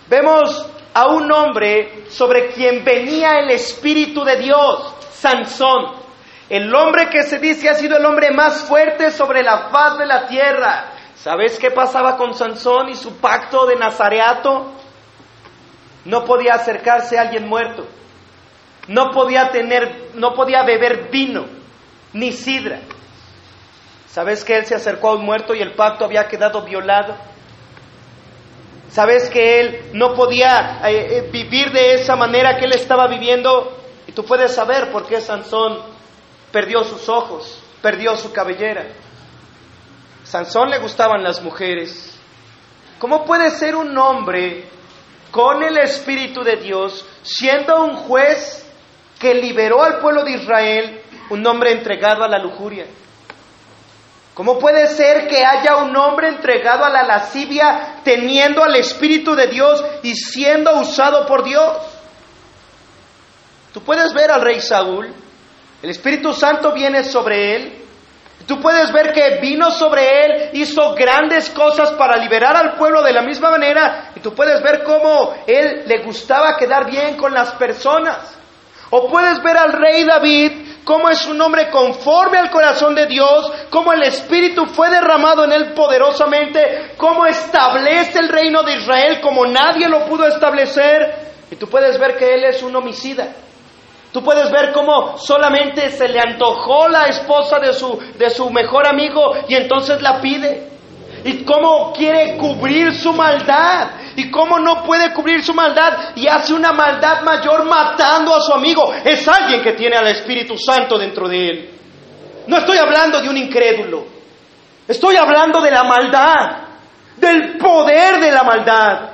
vemos a un hombre sobre quien venía el Espíritu de Dios, Sansón. El hombre que se dice ha sido el hombre más fuerte sobre la faz de la tierra. ¿Sabes qué pasaba con Sansón y su pacto de nazareato? No podía acercarse a alguien muerto. No podía tener, no podía beber vino ni sidra. ¿Sabes que él se acercó a un muerto y el pacto había quedado violado? ¿Sabes que él no podía eh, eh, vivir de esa manera que él estaba viviendo? Y tú puedes saber por qué Sansón perdió sus ojos, perdió su cabellera. Sansón le gustaban las mujeres. ¿Cómo puede ser un hombre con el Espíritu de Dios, siendo un juez que liberó al pueblo de Israel, un hombre entregado a la lujuria? ¿Cómo puede ser que haya un hombre entregado a la lascivia teniendo al Espíritu de Dios y siendo usado por Dios? Tú puedes ver al rey Saúl, el Espíritu Santo viene sobre él, tú puedes ver que vino sobre él, hizo grandes cosas para liberar al pueblo de la misma manera, y tú puedes ver cómo él le gustaba quedar bien con las personas. O puedes ver al rey David cómo es un hombre conforme al corazón de Dios, cómo el Espíritu fue derramado en él poderosamente, cómo establece el reino de Israel como nadie lo pudo establecer. Y tú puedes ver que él es un homicida. Tú puedes ver cómo solamente se le antojó la esposa de su, de su mejor amigo y entonces la pide. Y cómo quiere cubrir su maldad. Y cómo no puede cubrir su maldad y hace una maldad mayor matando a su amigo. Es alguien que tiene al Espíritu Santo dentro de él. No estoy hablando de un incrédulo. Estoy hablando de la maldad. Del poder de la maldad.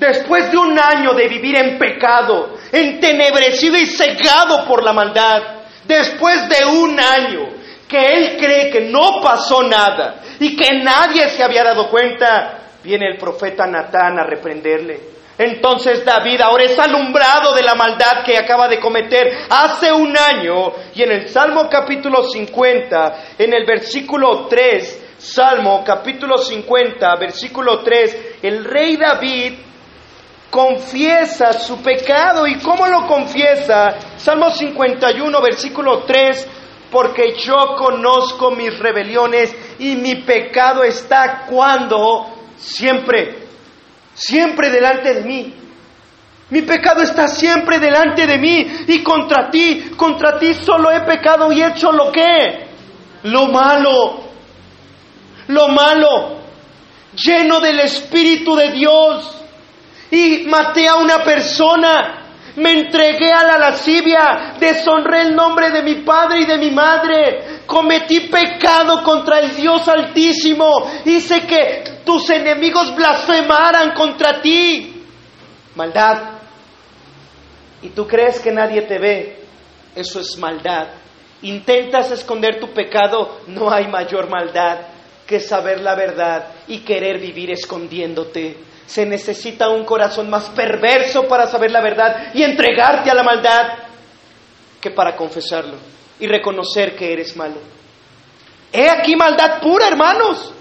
Después de un año de vivir en pecado, entenebrecido y cegado por la maldad, después de un año que él cree que no pasó nada y que nadie se había dado cuenta, viene el profeta Natán a reprenderle. Entonces David ahora es alumbrado de la maldad que acaba de cometer hace un año y en el Salmo capítulo 50, en el versículo 3, Salmo capítulo 50, versículo 3, el rey David confiesa su pecado. ¿Y cómo lo confiesa? Salmo 51, versículo 3, porque yo conozco mis rebeliones y mi pecado está cuando siempre, siempre delante de mí. Mi pecado está siempre delante de mí y contra ti, contra ti solo he pecado y hecho lo que, lo malo, lo malo, lleno del Espíritu de Dios. Y maté a una persona, me entregué a la lascivia, deshonré el nombre de mi padre y de mi madre, cometí pecado contra el Dios Altísimo, hice que tus enemigos blasfemaran contra ti. Maldad. ¿Y tú crees que nadie te ve? Eso es maldad. Intentas esconder tu pecado, no hay mayor maldad que saber la verdad y querer vivir escondiéndote. Se necesita un corazón más perverso para saber la verdad y entregarte a la maldad que para confesarlo y reconocer que eres malo. He aquí maldad pura, hermanos.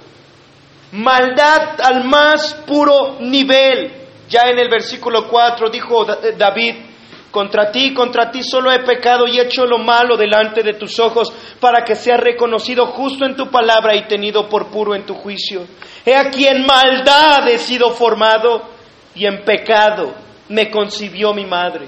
Maldad al más puro nivel. Ya en el versículo 4 dijo David, contra ti, contra ti solo he pecado y hecho lo malo delante de tus ojos, para que sea reconocido justo en tu palabra y tenido por puro en tu juicio. He aquí en maldad he sido formado y en pecado me concibió mi madre.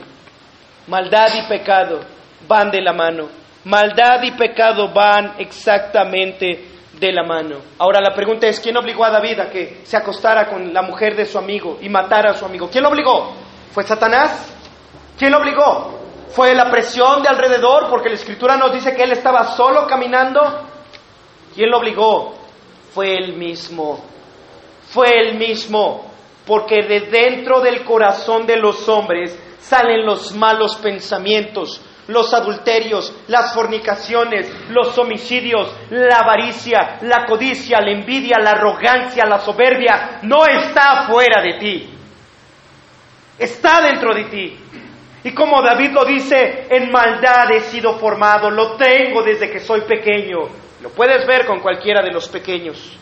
Maldad y pecado van de la mano. Maldad y pecado van exactamente de la mano. Ahora la pregunta es, ¿quién obligó a David a que se acostara con la mujer de su amigo y matara a su amigo? ¿Quién lo obligó? ¿Fue Satanás? ¿Quién lo obligó? ¿Fue la presión de alrededor? Porque la escritura nos dice que él estaba solo caminando. ¿Quién lo obligó? Fue él mismo. Fue él mismo. Porque de dentro del corazón de los hombres salen los malos pensamientos, los adulterios, las fornicaciones, los homicidios, la avaricia, la codicia, la envidia, la arrogancia, la soberbia. No está fuera de ti. Está dentro de ti. Y como David lo dice, en maldad he sido formado, lo tengo desde que soy pequeño. Lo puedes ver con cualquiera de los pequeños.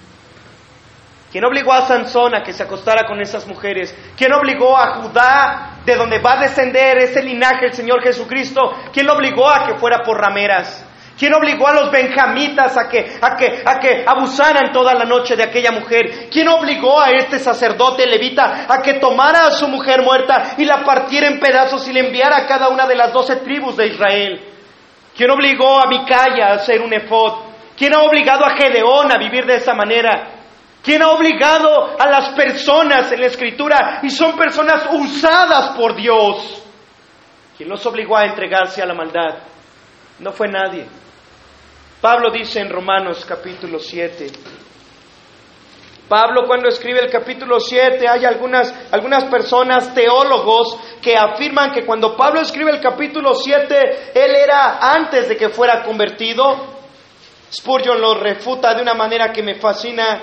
¿Quién obligó a Sansón a que se acostara con esas mujeres? ¿Quién obligó a Judá, de donde va a descender ese linaje el Señor Jesucristo? ¿Quién lo obligó a que fuera por rameras? ¿Quién obligó a los benjamitas a que, a, que, a que abusaran toda la noche de aquella mujer? ¿Quién obligó a este sacerdote levita a que tomara a su mujer muerta y la partiera en pedazos y le enviara a cada una de las doce tribus de Israel? ¿Quién obligó a Micaya a hacer un efod? ¿Quién ha obligado a Gedeón a vivir de esa manera? ¿Quién ha obligado a las personas en la escritura y son personas usadas por Dios? ¿Quién los obligó a entregarse a la maldad? No fue nadie. Pablo dice en Romanos capítulo 7. Pablo cuando escribe el capítulo 7 hay algunas, algunas personas, teólogos, que afirman que cuando Pablo escribe el capítulo 7, él era antes de que fuera convertido. Spurgeon lo refuta de una manera que me fascina.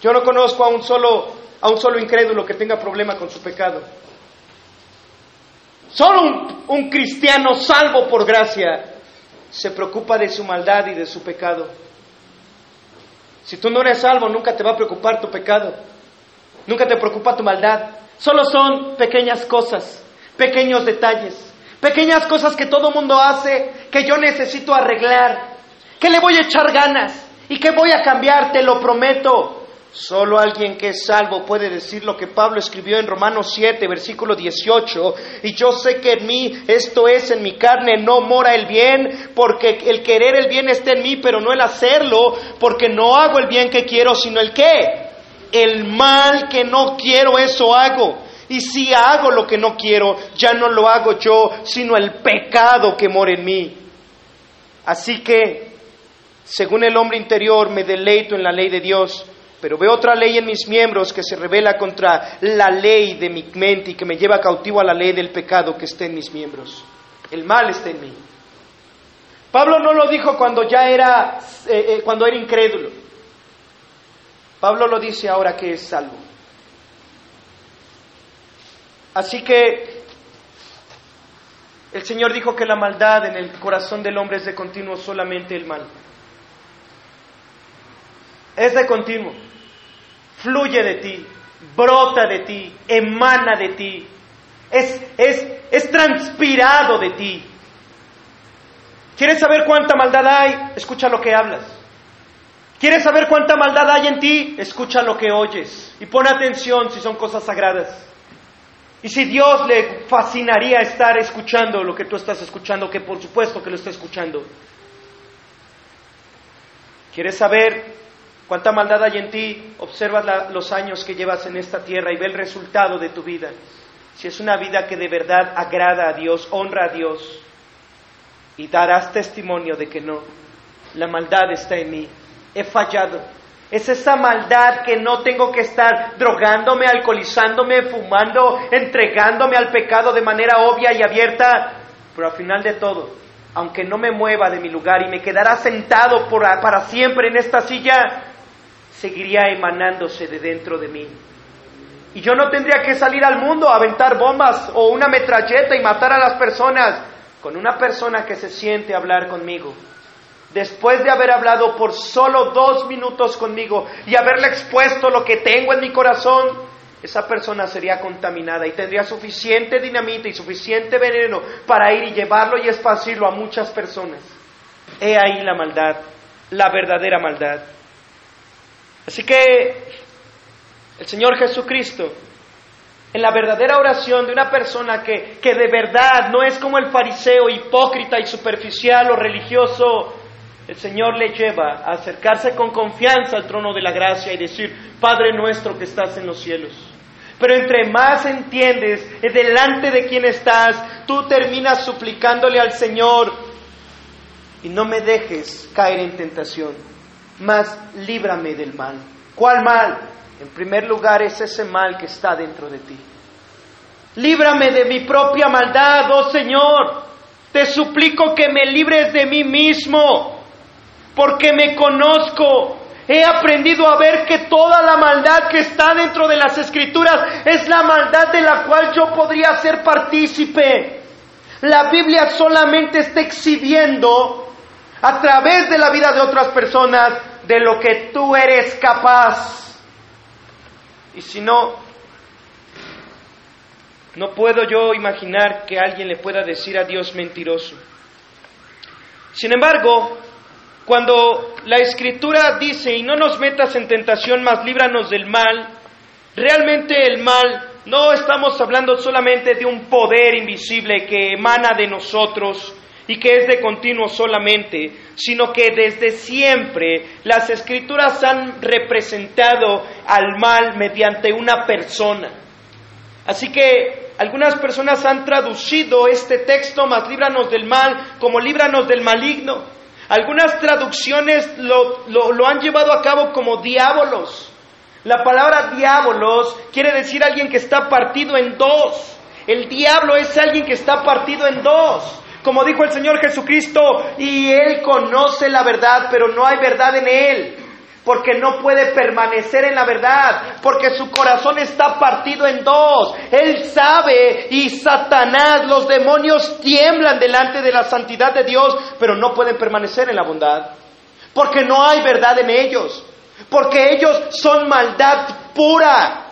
Yo no conozco a un solo, a un solo incrédulo que tenga problema con su pecado. Solo un cristiano salvo por gracia se preocupa de su maldad y de su pecado. Si tú no eres salvo, nunca te va a preocupar tu pecado. Nunca te preocupa tu maldad. Solo son pequeñas cosas, pequeños detalles, pequeñas cosas que todo mundo hace, que yo necesito arreglar, que le voy a echar ganas y que voy a cambiar, te lo prometo. Solo alguien que es salvo puede decir lo que Pablo escribió en Romanos 7, versículo 18. Y yo sé que en mí, esto es, en mi carne, no mora el bien, porque el querer el bien está en mí, pero no el hacerlo, porque no hago el bien que quiero, sino el qué. El mal que no quiero, eso hago. Y si hago lo que no quiero, ya no lo hago yo, sino el pecado que mora en mí. Así que, según el hombre interior, me deleito en la ley de Dios pero veo otra ley en mis miembros que se revela contra la ley de mi mente y que me lleva cautivo a la ley del pecado que está en mis miembros. El mal está en mí. Pablo no lo dijo cuando ya era, eh, eh, cuando era incrédulo. Pablo lo dice ahora que es salvo. Así que el Señor dijo que la maldad en el corazón del hombre es de continuo solamente el mal. Es de continuo fluye de ti, brota de ti, emana de ti, es, es, es transpirado de ti. ¿Quieres saber cuánta maldad hay? Escucha lo que hablas. ¿Quieres saber cuánta maldad hay en ti? Escucha lo que oyes y pon atención si son cosas sagradas. Y si Dios le fascinaría estar escuchando lo que tú estás escuchando, que por supuesto que lo está escuchando. ¿Quieres saber Cuánta maldad hay en ti, observa los años que llevas en esta tierra y ve el resultado de tu vida. Si es una vida que de verdad agrada a Dios, honra a Dios, y darás testimonio de que no, la maldad está en mí, he fallado. Es esa maldad que no tengo que estar drogándome, alcoholizándome, fumando, entregándome al pecado de manera obvia y abierta, pero al final de todo, aunque no me mueva de mi lugar y me quedará sentado para siempre en esta silla, seguiría emanándose de dentro de mí. Y yo no tendría que salir al mundo a aventar bombas o una metralleta y matar a las personas con una persona que se siente a hablar conmigo. Después de haber hablado por solo dos minutos conmigo y haberle expuesto lo que tengo en mi corazón, esa persona sería contaminada y tendría suficiente dinamita y suficiente veneno para ir y llevarlo y esparcirlo a muchas personas. He ahí la maldad, la verdadera maldad. Así que el Señor Jesucristo, en la verdadera oración de una persona que, que de verdad no es como el fariseo hipócrita y superficial o religioso, el Señor le lleva a acercarse con confianza al trono de la gracia y decir, Padre nuestro que estás en los cielos. Pero entre más entiendes delante de quién estás, tú terminas suplicándole al Señor y no me dejes caer en tentación mas líbrame del mal. ¿Cuál mal? En primer lugar es ese mal que está dentro de ti. Líbrame de mi propia maldad, oh Señor. Te suplico que me libres de mí mismo, porque me conozco. He aprendido a ver que toda la maldad que está dentro de las escrituras es la maldad de la cual yo podría ser partícipe. La Biblia solamente está exhibiendo a través de la vida de otras personas de lo que tú eres capaz. Y si no, no puedo yo imaginar que alguien le pueda decir a Dios mentiroso. Sin embargo, cuando la escritura dice, y no nos metas en tentación, mas líbranos del mal, realmente el mal no estamos hablando solamente de un poder invisible que emana de nosotros, y que es de continuo solamente, sino que desde siempre las escrituras han representado al mal mediante una persona. Así que algunas personas han traducido este texto, más líbranos del mal, como líbranos del maligno. Algunas traducciones lo, lo han llevado a cabo como diábolos. La palabra diábolos quiere decir alguien que está partido en dos. El diablo es alguien que está partido en dos. Como dijo el Señor Jesucristo, y Él conoce la verdad, pero no hay verdad en Él, porque no puede permanecer en la verdad, porque su corazón está partido en dos. Él sabe y Satanás, los demonios tiemblan delante de la santidad de Dios, pero no pueden permanecer en la bondad, porque no hay verdad en ellos, porque ellos son maldad pura.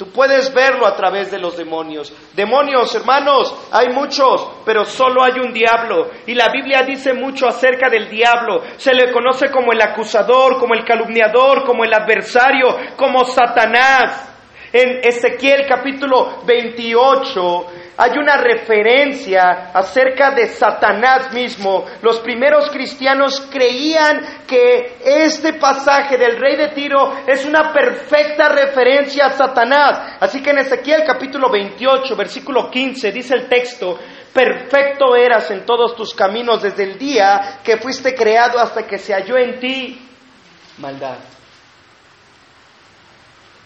Tú puedes verlo a través de los demonios. Demonios, hermanos, hay muchos, pero solo hay un diablo. Y la Biblia dice mucho acerca del diablo. Se le conoce como el acusador, como el calumniador, como el adversario, como Satanás. En Ezequiel capítulo 28 hay una referencia acerca de Satanás mismo. Los primeros cristianos creían que este pasaje del rey de Tiro es una perfecta referencia a Satanás. Así que en Ezequiel capítulo 28, versículo 15, dice el texto, perfecto eras en todos tus caminos desde el día que fuiste creado hasta que se halló en ti maldad.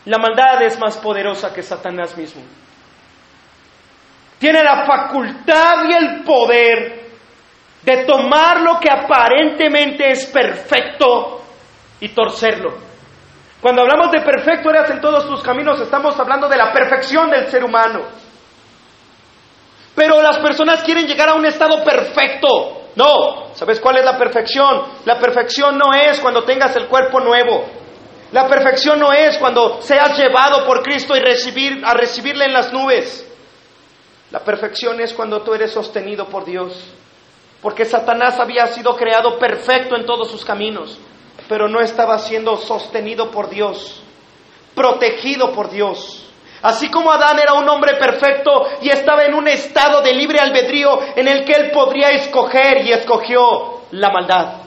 La maldad es más poderosa que Satanás mismo tiene la facultad y el poder de tomar lo que aparentemente es perfecto y torcerlo. Cuando hablamos de perfecto eras en todos tus caminos, estamos hablando de la perfección del ser humano. Pero las personas quieren llegar a un estado perfecto. No, ¿sabes cuál es la perfección? La perfección no es cuando tengas el cuerpo nuevo. La perfección no es cuando seas llevado por Cristo y recibir, a recibirle en las nubes. La perfección es cuando tú eres sostenido por Dios. Porque Satanás había sido creado perfecto en todos sus caminos, pero no estaba siendo sostenido por Dios, protegido por Dios. Así como Adán era un hombre perfecto y estaba en un estado de libre albedrío en el que él podría escoger y escogió la maldad.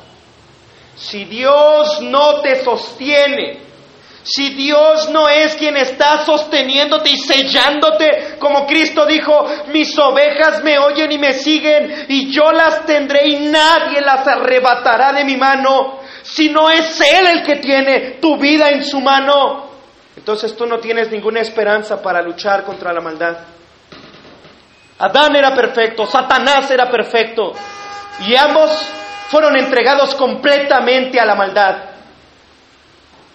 Si Dios no te sostiene, si Dios no es quien está sosteniéndote y sellándote, como Cristo dijo, mis ovejas me oyen y me siguen y yo las tendré y nadie las arrebatará de mi mano, si no es Él el que tiene tu vida en su mano, entonces tú no tienes ninguna esperanza para luchar contra la maldad. Adán era perfecto, Satanás era perfecto y ambos fueron entregados completamente a la maldad.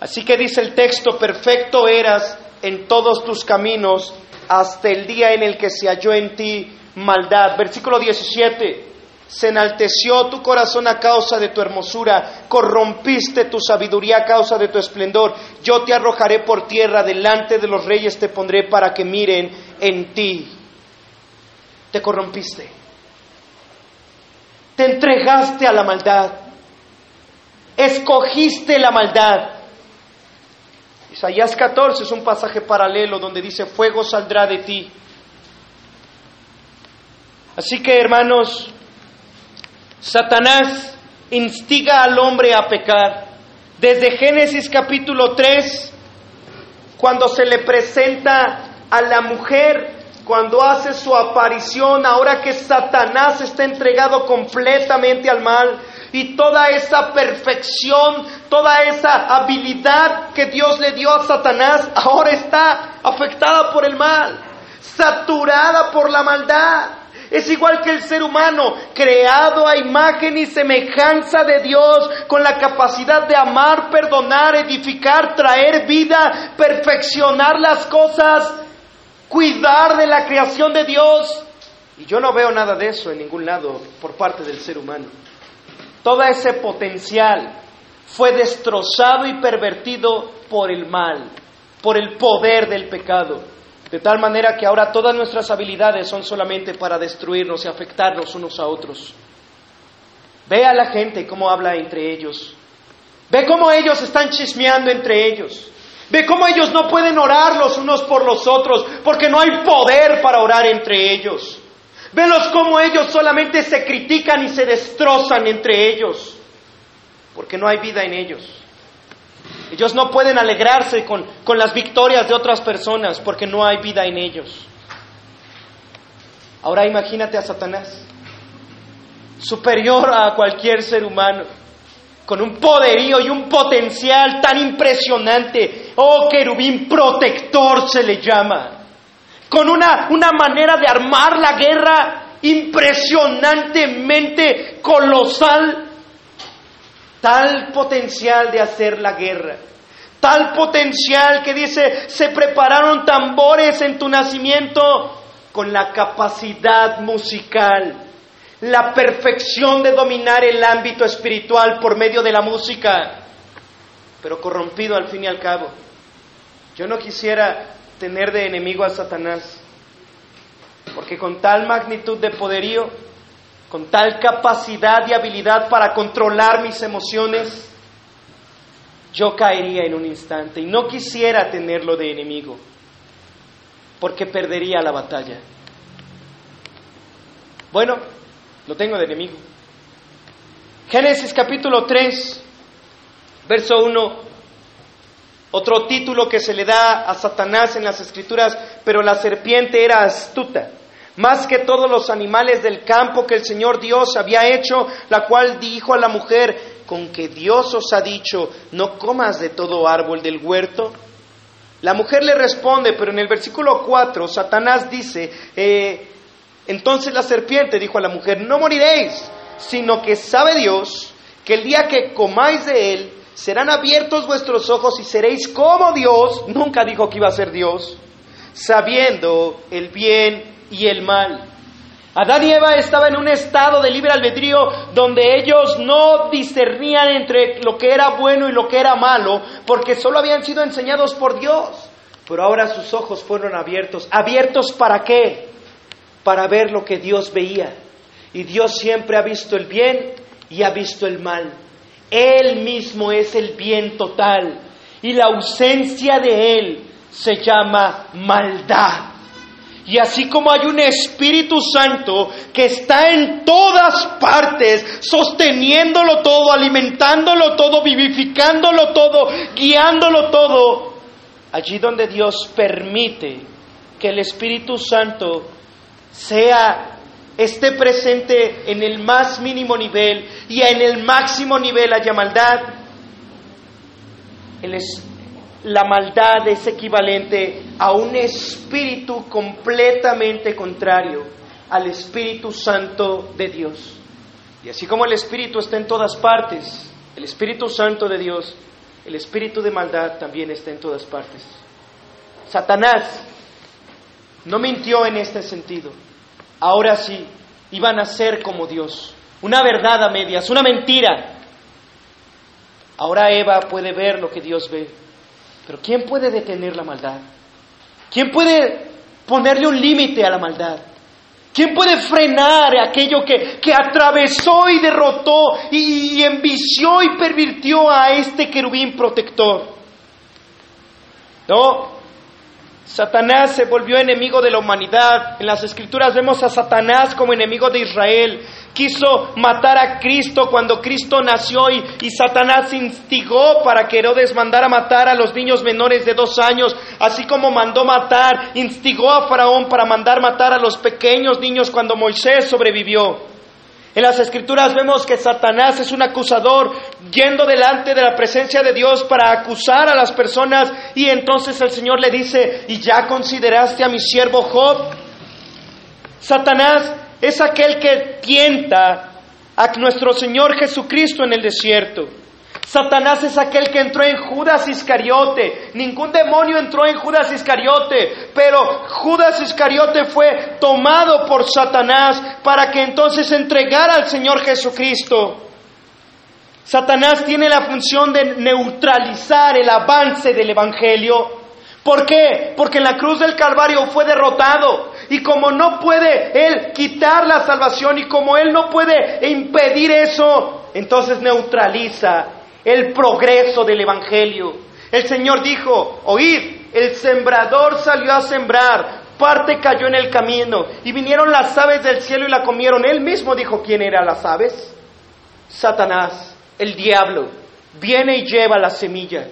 Así que dice el texto, perfecto eras en todos tus caminos hasta el día en el que se halló en ti maldad. Versículo 17. Se enalteció tu corazón a causa de tu hermosura, corrompiste tu sabiduría a causa de tu esplendor. Yo te arrojaré por tierra, delante de los reyes te pondré para que miren en ti. Te corrompiste. Te entregaste a la maldad. Escogiste la maldad. Isaías 14 es un pasaje paralelo donde dice, fuego saldrá de ti. Así que hermanos, Satanás instiga al hombre a pecar. Desde Génesis capítulo 3, cuando se le presenta a la mujer, cuando hace su aparición, ahora que Satanás está entregado completamente al mal, y toda esa perfección, toda esa habilidad que Dios le dio a Satanás ahora está afectada por el mal, saturada por la maldad. Es igual que el ser humano, creado a imagen y semejanza de Dios, con la capacidad de amar, perdonar, edificar, traer vida, perfeccionar las cosas, cuidar de la creación de Dios. Y yo no veo nada de eso en ningún lado por parte del ser humano. Todo ese potencial fue destrozado y pervertido por el mal, por el poder del pecado. De tal manera que ahora todas nuestras habilidades son solamente para destruirnos y afectarnos unos a otros. Ve a la gente cómo habla entre ellos. Ve cómo ellos están chismeando entre ellos. Ve cómo ellos no pueden orar los unos por los otros porque no hay poder para orar entre ellos. Velos cómo ellos solamente se critican y se destrozan entre ellos, porque no hay vida en ellos. Ellos no pueden alegrarse con, con las victorias de otras personas, porque no hay vida en ellos. Ahora imagínate a Satanás, superior a cualquier ser humano, con un poderío y un potencial tan impresionante. Oh, querubín protector se le llama. Con una, una manera de armar la guerra impresionantemente colosal, tal potencial de hacer la guerra, tal potencial que dice, se prepararon tambores en tu nacimiento con la capacidad musical, la perfección de dominar el ámbito espiritual por medio de la música, pero corrompido al fin y al cabo. Yo no quisiera tener de enemigo a Satanás. Porque con tal magnitud de poderío, con tal capacidad y habilidad para controlar mis emociones, yo caería en un instante y no quisiera tenerlo de enemigo, porque perdería la batalla. Bueno, lo tengo de enemigo. Génesis capítulo 3, verso 1, otro título que se le da a Satanás en las escrituras, pero la serpiente era astuta, más que todos los animales del campo que el Señor Dios había hecho, la cual dijo a la mujer, con que Dios os ha dicho, no comas de todo árbol del huerto. La mujer le responde, pero en el versículo 4, Satanás dice, eh, entonces la serpiente dijo a la mujer, no moriréis, sino que sabe Dios que el día que comáis de él, serán abiertos vuestros ojos y seréis como Dios, nunca dijo que iba a ser Dios, sabiendo el bien y el mal. Adán y Eva estaban en un estado de libre albedrío donde ellos no discernían entre lo que era bueno y lo que era malo, porque solo habían sido enseñados por Dios. Pero ahora sus ojos fueron abiertos. ¿Abiertos para qué? Para ver lo que Dios veía. Y Dios siempre ha visto el bien y ha visto el mal. Él mismo es el bien total. Y la ausencia de Él se llama maldad. Y así como hay un Espíritu Santo que está en todas partes, sosteniéndolo todo, alimentándolo todo, vivificándolo todo, guiándolo todo, allí donde Dios permite que el Espíritu Santo sea esté presente en el más mínimo nivel y en el máximo nivel haya maldad, la maldad es equivalente a un espíritu completamente contrario al Espíritu Santo de Dios. Y así como el Espíritu está en todas partes, el Espíritu Santo de Dios, el Espíritu de maldad también está en todas partes. Satanás no mintió en este sentido. Ahora sí, iban a ser como Dios. Una verdad a medias, una mentira. Ahora Eva puede ver lo que Dios ve. Pero ¿quién puede detener la maldad? ¿Quién puede ponerle un límite a la maldad? ¿Quién puede frenar aquello que, que atravesó y derrotó y, y envició y pervirtió a este querubín protector? No, Satanás se volvió enemigo de la humanidad. En las escrituras vemos a Satanás como enemigo de Israel quiso matar a Cristo cuando Cristo nació y, y, Satanás instigó para que Herodes mandara matar a los niños menores de dos años, así como mandó matar, instigó a Faraón para mandar matar a los pequeños niños cuando Moisés sobrevivió. En las escrituras vemos que Satanás es un acusador yendo delante de la presencia de Dios para acusar a las personas y entonces el Señor le dice, ¿y ya consideraste a mi siervo Job? Satanás es aquel que tienta a nuestro Señor Jesucristo en el desierto. Satanás es aquel que entró en Judas Iscariote. Ningún demonio entró en Judas Iscariote, pero Judas Iscariote fue tomado por Satanás para que entonces entregara al Señor Jesucristo. Satanás tiene la función de neutralizar el avance del Evangelio. ¿Por qué? Porque en la cruz del Calvario fue derrotado. Y como no puede Él quitar la salvación y como Él no puede impedir eso, entonces neutraliza el progreso del Evangelio. El Señor dijo, oíd, el sembrador salió a sembrar, parte cayó en el camino y vinieron las aves del cielo y la comieron. Él mismo dijo quién eran las aves. Satanás, el diablo, viene y lleva la semilla.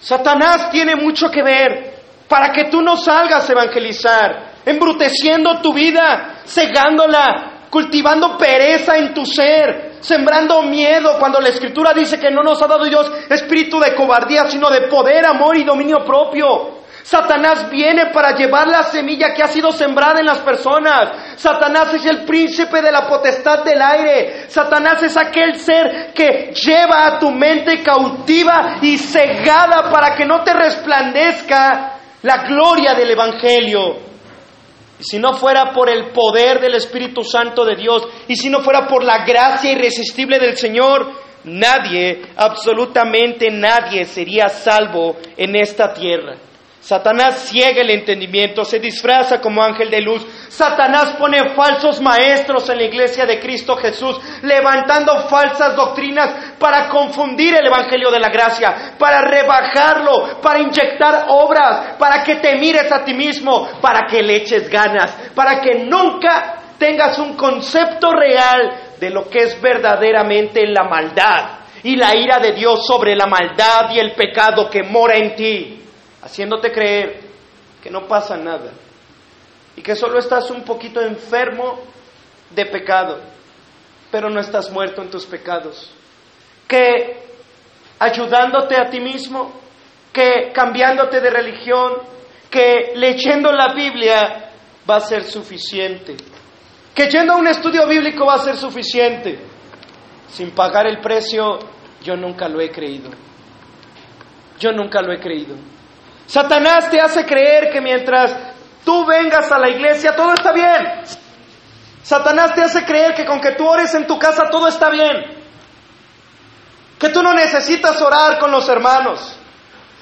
Satanás tiene mucho que ver para que tú no salgas a evangelizar, embruteciendo tu vida, cegándola, cultivando pereza en tu ser, sembrando miedo cuando la escritura dice que no nos ha dado Dios espíritu de cobardía, sino de poder, amor y dominio propio. Satanás viene para llevar la semilla que ha sido sembrada en las personas. Satanás es el príncipe de la potestad del aire. Satanás es aquel ser que lleva a tu mente cautiva y cegada para que no te resplandezca la gloria del Evangelio. Si no fuera por el poder del Espíritu Santo de Dios, y si no fuera por la gracia irresistible del Señor, nadie, absolutamente nadie sería salvo en esta tierra. Satanás ciega el entendimiento, se disfraza como ángel de luz. Satanás pone falsos maestros en la iglesia de Cristo Jesús, levantando falsas doctrinas para confundir el Evangelio de la gracia, para rebajarlo, para inyectar obras, para que te mires a ti mismo, para que le eches ganas, para que nunca tengas un concepto real de lo que es verdaderamente la maldad y la ira de Dios sobre la maldad y el pecado que mora en ti haciéndote creer que no pasa nada y que solo estás un poquito enfermo de pecado, pero no estás muerto en tus pecados. Que ayudándote a ti mismo, que cambiándote de religión, que leyendo la Biblia va a ser suficiente. Que yendo a un estudio bíblico va a ser suficiente. Sin pagar el precio, yo nunca lo he creído. Yo nunca lo he creído. Satanás te hace creer que mientras tú vengas a la iglesia todo está bien. Satanás te hace creer que con que tú ores en tu casa todo está bien. Que tú no necesitas orar con los hermanos.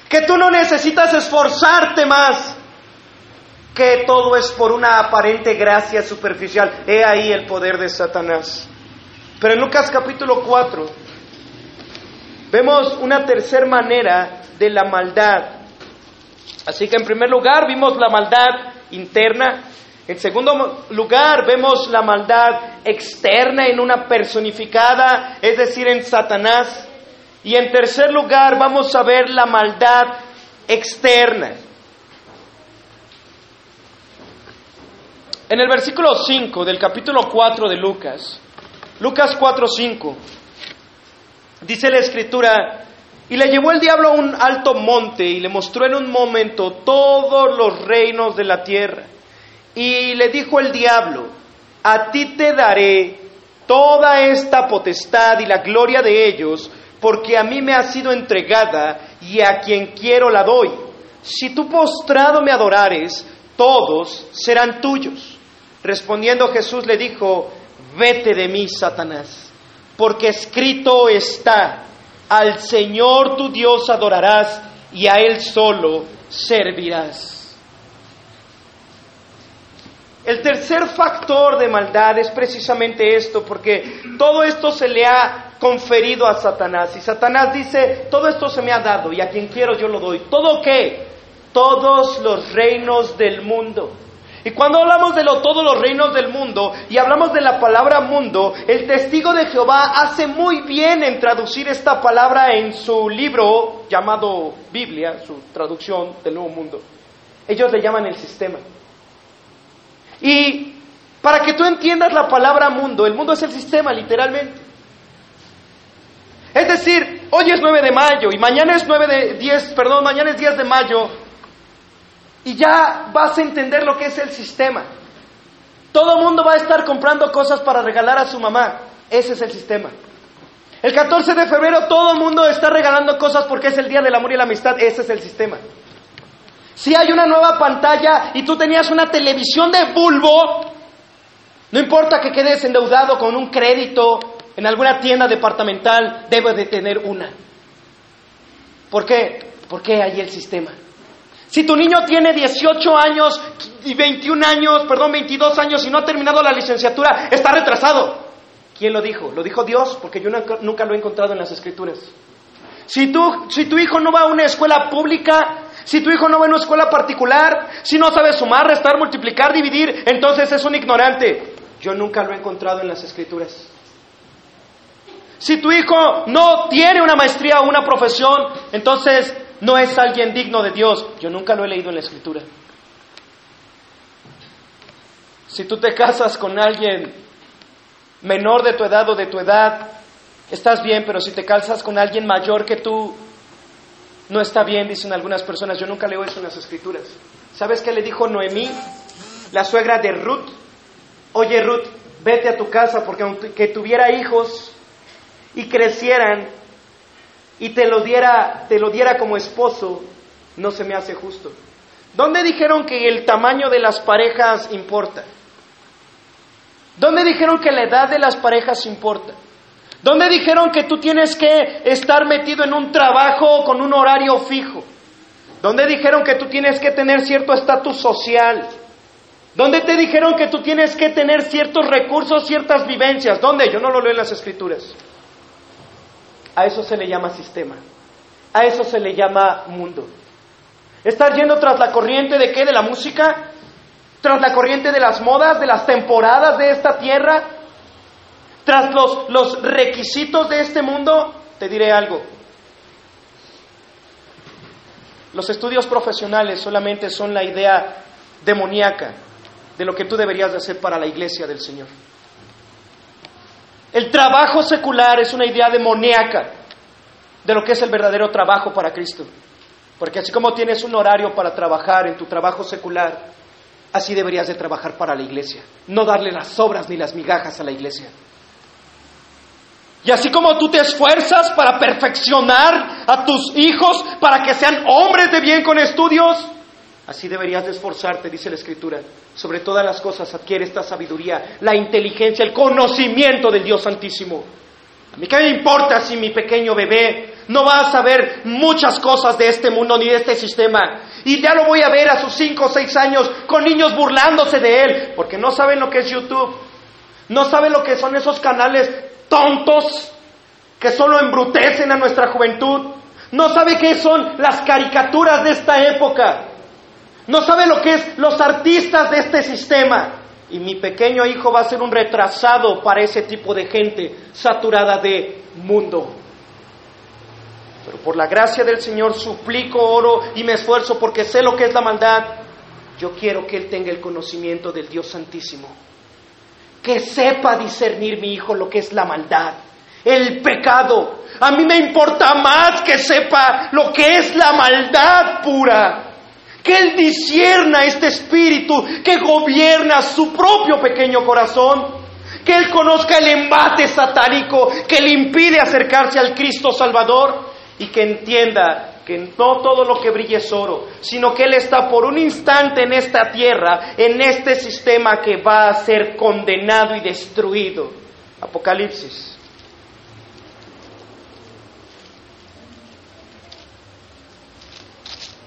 Que tú no necesitas esforzarte más. Que todo es por una aparente gracia superficial. He ahí el poder de Satanás. Pero en Lucas capítulo 4 vemos una tercera manera de la maldad Así que en primer lugar vimos la maldad interna, en segundo lugar vemos la maldad externa en una personificada, es decir, en Satanás. Y en tercer lugar vamos a ver la maldad externa. En el versículo 5 del capítulo 4 de Lucas, Lucas 4, 5, dice la escritura, y le llevó el diablo a un alto monte y le mostró en un momento todos los reinos de la tierra. Y le dijo el diablo, a ti te daré toda esta potestad y la gloria de ellos, porque a mí me ha sido entregada y a quien quiero la doy. Si tú postrado me adorares, todos serán tuyos. Respondiendo Jesús le dijo, vete de mí, Satanás, porque escrito está al Señor tu Dios adorarás y a Él solo servirás. El tercer factor de maldad es precisamente esto, porque todo esto se le ha conferido a Satanás. Y Satanás dice, todo esto se me ha dado y a quien quiero yo lo doy. ¿Todo qué? Todos los reinos del mundo. Y cuando hablamos de lo, todos los reinos del mundo y hablamos de la palabra mundo, el testigo de Jehová hace muy bien en traducir esta palabra en su libro llamado Biblia, su traducción del Nuevo Mundo. Ellos le llaman el sistema. Y para que tú entiendas la palabra mundo, el mundo es el sistema, literalmente. Es decir, hoy es 9 de mayo y mañana es 9 de 10, perdón, mañana es 10 de mayo y ya vas a entender lo que es el sistema. Todo mundo va a estar comprando cosas para regalar a su mamá. Ese es el sistema. El 14 de febrero todo el mundo está regalando cosas porque es el Día del Amor y la Amistad. Ese es el sistema. Si hay una nueva pantalla y tú tenías una televisión de bulbo, no importa que quedes endeudado con un crédito en alguna tienda departamental, debes de tener una. ¿Por qué? Porque hay el sistema. Si tu niño tiene 18 años y 21 años, perdón, 22 años y no ha terminado la licenciatura, está retrasado. ¿Quién lo dijo? Lo dijo Dios, porque yo nunca, lo he encontrado en las escrituras. Si, tú, si tu hijo no va a una escuela pública, si tu hijo no va a una escuela particular, si no sabe sumar, restar, multiplicar, dividir, entonces es un ignorante. Yo nunca lo he encontrado en las escrituras. Si tu hijo no tiene una maestría o una profesión, entonces no es alguien digno de Dios. Yo nunca lo he leído en la escritura. Si tú te casas con alguien menor de tu edad o de tu edad, estás bien, pero si te casas con alguien mayor que tú, no está bien, dicen algunas personas. Yo nunca leo eso en las escrituras. ¿Sabes qué le dijo Noemí, la suegra de Ruth? Oye Ruth, vete a tu casa porque aunque tuviera hijos y crecieran, y te lo diera, te lo diera como esposo, no se me hace justo. ¿Dónde dijeron que el tamaño de las parejas importa? ¿Dónde dijeron que la edad de las parejas importa? ¿Dónde dijeron que tú tienes que estar metido en un trabajo con un horario fijo? ¿Dónde dijeron que tú tienes que tener cierto estatus social? ¿Dónde te dijeron que tú tienes que tener ciertos recursos, ciertas vivencias? ¿Dónde? Yo no lo leo en las escrituras. A eso se le llama sistema. A eso se le llama mundo. Estar yendo tras la corriente de qué? De la música, tras la corriente de las modas, de las temporadas de esta tierra, tras los, los requisitos de este mundo, te diré algo. Los estudios profesionales solamente son la idea demoníaca de lo que tú deberías de hacer para la iglesia del Señor. El trabajo secular es una idea demoníaca de lo que es el verdadero trabajo para Cristo. Porque así como tienes un horario para trabajar en tu trabajo secular, así deberías de trabajar para la iglesia. No darle las sobras ni las migajas a la iglesia. Y así como tú te esfuerzas para perfeccionar a tus hijos, para que sean hombres de bien con estudios, así deberías de esforzarte, dice la Escritura. Sobre todas las cosas adquiere esta sabiduría, la inteligencia, el conocimiento del Dios Santísimo. A mí qué me importa si mi pequeño bebé no va a saber muchas cosas de este mundo ni de este sistema. Y ya lo voy a ver a sus cinco o seis años con niños burlándose de él, porque no saben lo que es YouTube. No saben lo que son esos canales tontos que solo embrutecen a nuestra juventud. No sabe qué son las caricaturas de esta época. No sabe lo que es los artistas de este sistema. Y mi pequeño hijo va a ser un retrasado para ese tipo de gente saturada de mundo. Pero por la gracia del Señor suplico, oro y me esfuerzo porque sé lo que es la maldad. Yo quiero que Él tenga el conocimiento del Dios Santísimo. Que sepa discernir mi hijo lo que es la maldad, el pecado. A mí me importa más que sepa lo que es la maldad pura. Que Él disierna este espíritu que gobierna su propio pequeño corazón. Que Él conozca el embate satánico que le impide acercarse al Cristo Salvador y que entienda que no todo lo que brilla es oro, sino que Él está por un instante en esta tierra, en este sistema que va a ser condenado y destruido. Apocalipsis.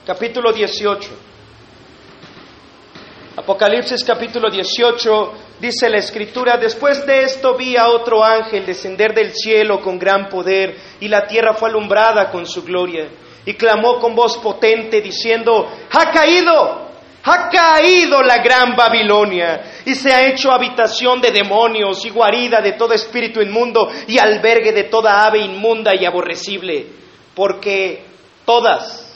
Capítulo 18. Apocalipsis capítulo 18 dice la escritura, después de esto vi a otro ángel descender del cielo con gran poder y la tierra fue alumbrada con su gloria y clamó con voz potente diciendo, ha caído, ha caído la gran Babilonia y se ha hecho habitación de demonios y guarida de todo espíritu inmundo y albergue de toda ave inmunda y aborrecible, porque todas,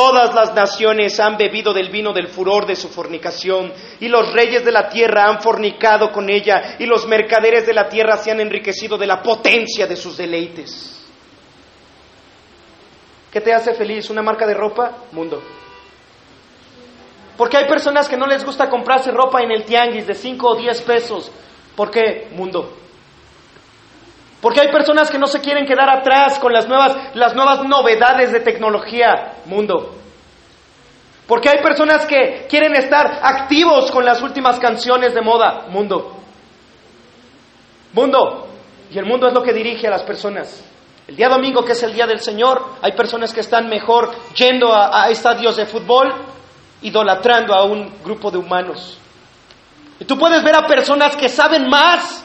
Todas las naciones han bebido del vino del furor de su fornicación, y los reyes de la tierra han fornicado con ella, y los mercaderes de la tierra se han enriquecido de la potencia de sus deleites. ¿Qué te hace feliz? ¿Una marca de ropa? Mundo. Porque hay personas que no les gusta comprarse ropa en el tianguis de 5 o 10 pesos. ¿Por qué? Mundo. Porque hay personas que no se quieren quedar atrás con las nuevas, las nuevas novedades de tecnología, mundo. Porque hay personas que quieren estar activos con las últimas canciones de moda, mundo. Mundo. Y el mundo es lo que dirige a las personas. El día domingo, que es el día del Señor, hay personas que están mejor yendo a, a estadios de fútbol, idolatrando a un grupo de humanos. Y tú puedes ver a personas que saben más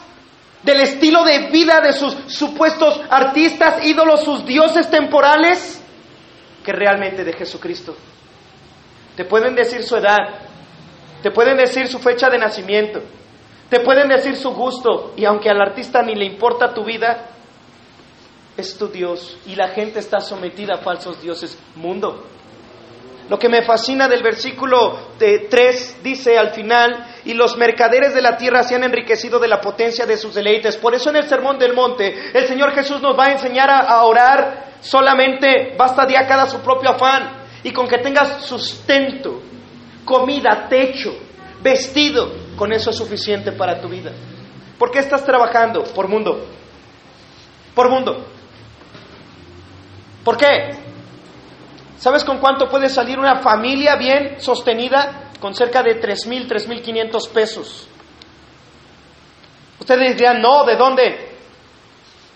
del estilo de vida de sus supuestos artistas, ídolos, sus dioses temporales, que realmente de Jesucristo. Te pueden decir su edad, te pueden decir su fecha de nacimiento, te pueden decir su gusto, y aunque al artista ni le importa tu vida, es tu Dios, y la gente está sometida a falsos dioses. Mundo. Lo que me fascina del versículo 3 dice al final, y los mercaderes de la tierra se han enriquecido de la potencia de sus deleites. Por eso en el Sermón del Monte el Señor Jesús nos va a enseñar a, orar solamente, basta día cada su propio afán, y con que tengas sustento, comida, techo, vestido, con eso es suficiente para tu vida. ¿Por qué estás trabajando? Por mundo. Por mundo. ¿Por qué? ¿Sabes con cuánto puede salir una familia bien sostenida? Con cerca de 3.000, 3.500 pesos. Ustedes dirían, no, ¿de dónde?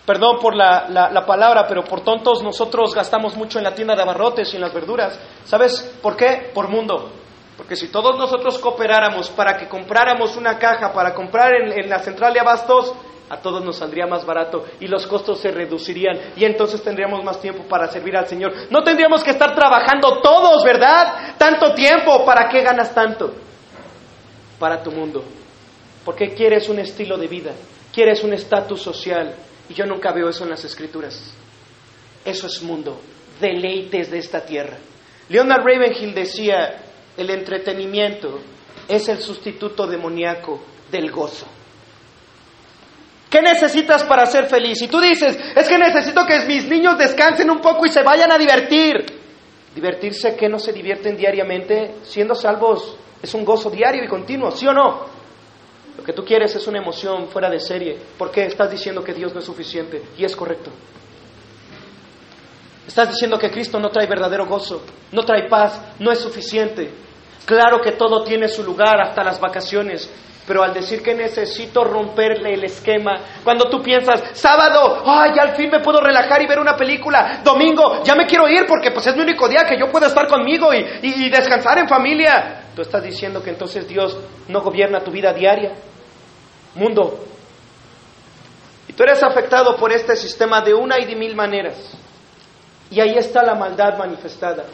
perdón por la, la, palabra, pero por tontos nosotros gastamos mucho en la tienda de abarrotes y en las verduras. ¿Sabes por qué? Por mundo. Porque si todos nosotros cooperáramos para que compráramos una caja, para comprar en, en la central de abastos, a todos nos saldría más barato y los costos se reducirían y entonces tendríamos más tiempo para servir al Señor. No tendríamos que estar trabajando todos, ¿verdad? Tanto tiempo, ¿para qué ganas tanto? Para tu mundo. Porque quieres un estilo de vida, quieres un estatus social, y yo nunca veo eso en las escrituras. Eso es mundo, deleites de esta tierra. Leonard Ravenhill decía, el entretenimiento es el sustituto demoníaco del gozo. ¿Qué necesitas para ser feliz? Y tú dices, es que necesito que mis niños descansen un poco y se vayan a divertir. Divertirse que no se divierten diariamente, siendo salvos, es un gozo diario y continuo, ¿sí o no? Lo que tú quieres es una emoción fuera de serie. porque estás diciendo que Dios no es suficiente? Y es correcto. Estás diciendo que Cristo no trae verdadero gozo, no trae paz, no es suficiente. Claro que todo tiene su lugar hasta las vacaciones, pero al decir que necesito romperle el esquema, cuando tú piensas, sábado, ay, al fin me puedo relajar y ver una película, domingo, ya me quiero ir porque pues es mi único día que yo puedo estar conmigo y, y descansar en familia, tú estás diciendo que entonces Dios no gobierna tu vida diaria mundo. Y tú eres afectado por este sistema de una y de mil maneras. Y ahí está la maldad manifestada.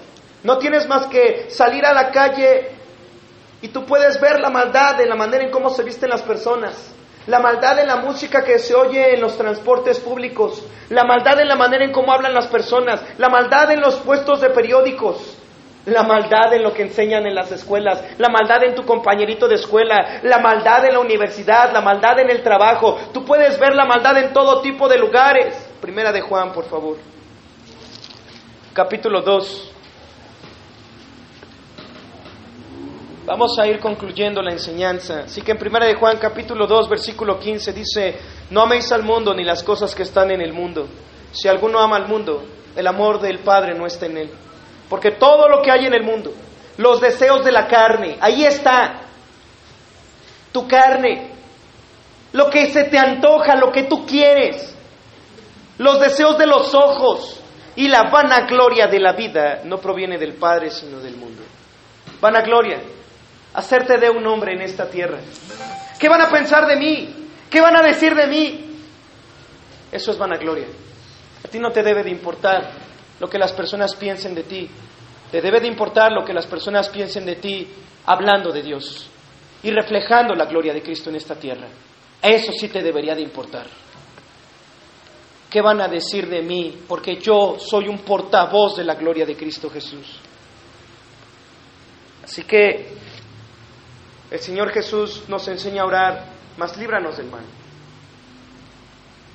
No tienes más que salir a la calle y tú puedes ver la maldad en la manera en cómo se visten las personas, la maldad en la música que se oye en los transportes públicos, la maldad en la manera en cómo hablan las personas, la maldad en los puestos de periódicos, la maldad en lo que enseñan en las escuelas, la maldad en tu compañerito de escuela, la maldad en la universidad, la maldad en el trabajo. Tú puedes ver la maldad en todo tipo de lugares. Primera de Juan, por favor. Capítulo 2. Vamos a ir concluyendo la enseñanza. Así que en Primera de Juan capítulo 2 versículo 15 dice, no améis al mundo ni las cosas que están en el mundo. Si alguno ama al mundo, el amor del Padre no está en él. Porque todo lo que hay en el mundo, los deseos de la carne, ahí está. Tu carne, lo que se te antoja, lo que tú quieres, los deseos de los ojos y la vanagloria de la vida no proviene del Padre, sino del mundo. Vanagloria, hacerte de un hombre en esta tierra. ¿Qué van a pensar de mí? ¿Qué van a decir de mí? Eso es vanagloria. A ti no te debe de importar lo que las personas piensen de ti. Te debe de importar lo que las personas piensen de ti hablando de Dios y reflejando la gloria de Cristo en esta tierra. Eso sí te debería de importar. ¿Qué van a decir de mí? Porque yo soy un portavoz de la gloria de Cristo Jesús. Así que el Señor Jesús nos enseña a orar, mas líbranos del mal.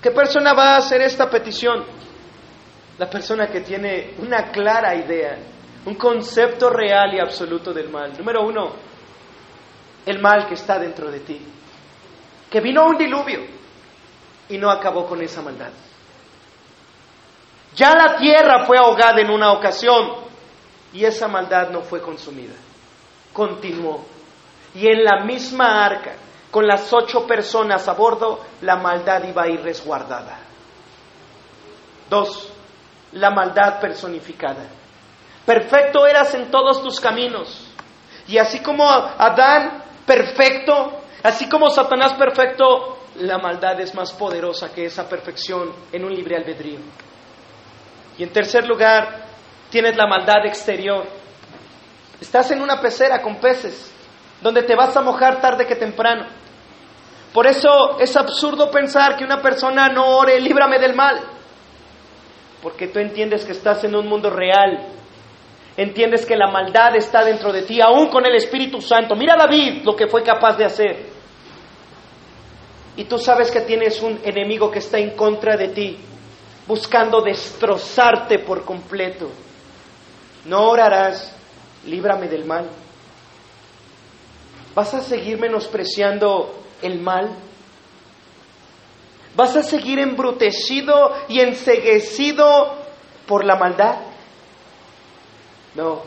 ¿Qué persona va a hacer esta petición? la persona que tiene una clara idea, un concepto real y absoluto del mal. Número uno, el mal que está dentro de ti. Que vino un diluvio y no acabó con esa maldad. Ya la tierra fue ahogada en una ocasión y esa maldad no fue consumida. Continuó. Y en la misma arca, con las ocho personas a bordo, la maldad iba a ir resguardada. Dos, la maldad personificada. Perfecto eras en todos tus caminos. Y así como Adán perfecto, así como Satanás perfecto, la maldad es más poderosa que esa perfección en un libre albedrío. Y en tercer lugar, tienes la maldad exterior. Estás en una pecera con peces, donde te vas a mojar tarde que temprano. Por eso es absurdo pensar que una persona no ore, líbrame del mal porque tú entiendes que estás en un mundo real. Entiendes que la maldad está dentro de ti, aún con el Espíritu Santo. Mira David lo que fue capaz de hacer. Y tú sabes que tienes un enemigo que está en contra de ti, buscando destrozarte por completo. No orarás, líbrame del mal. ¿Vas a seguir menospreciando el mal? ¿Vas a seguir embrutecido y enseguecido por la maldad? No.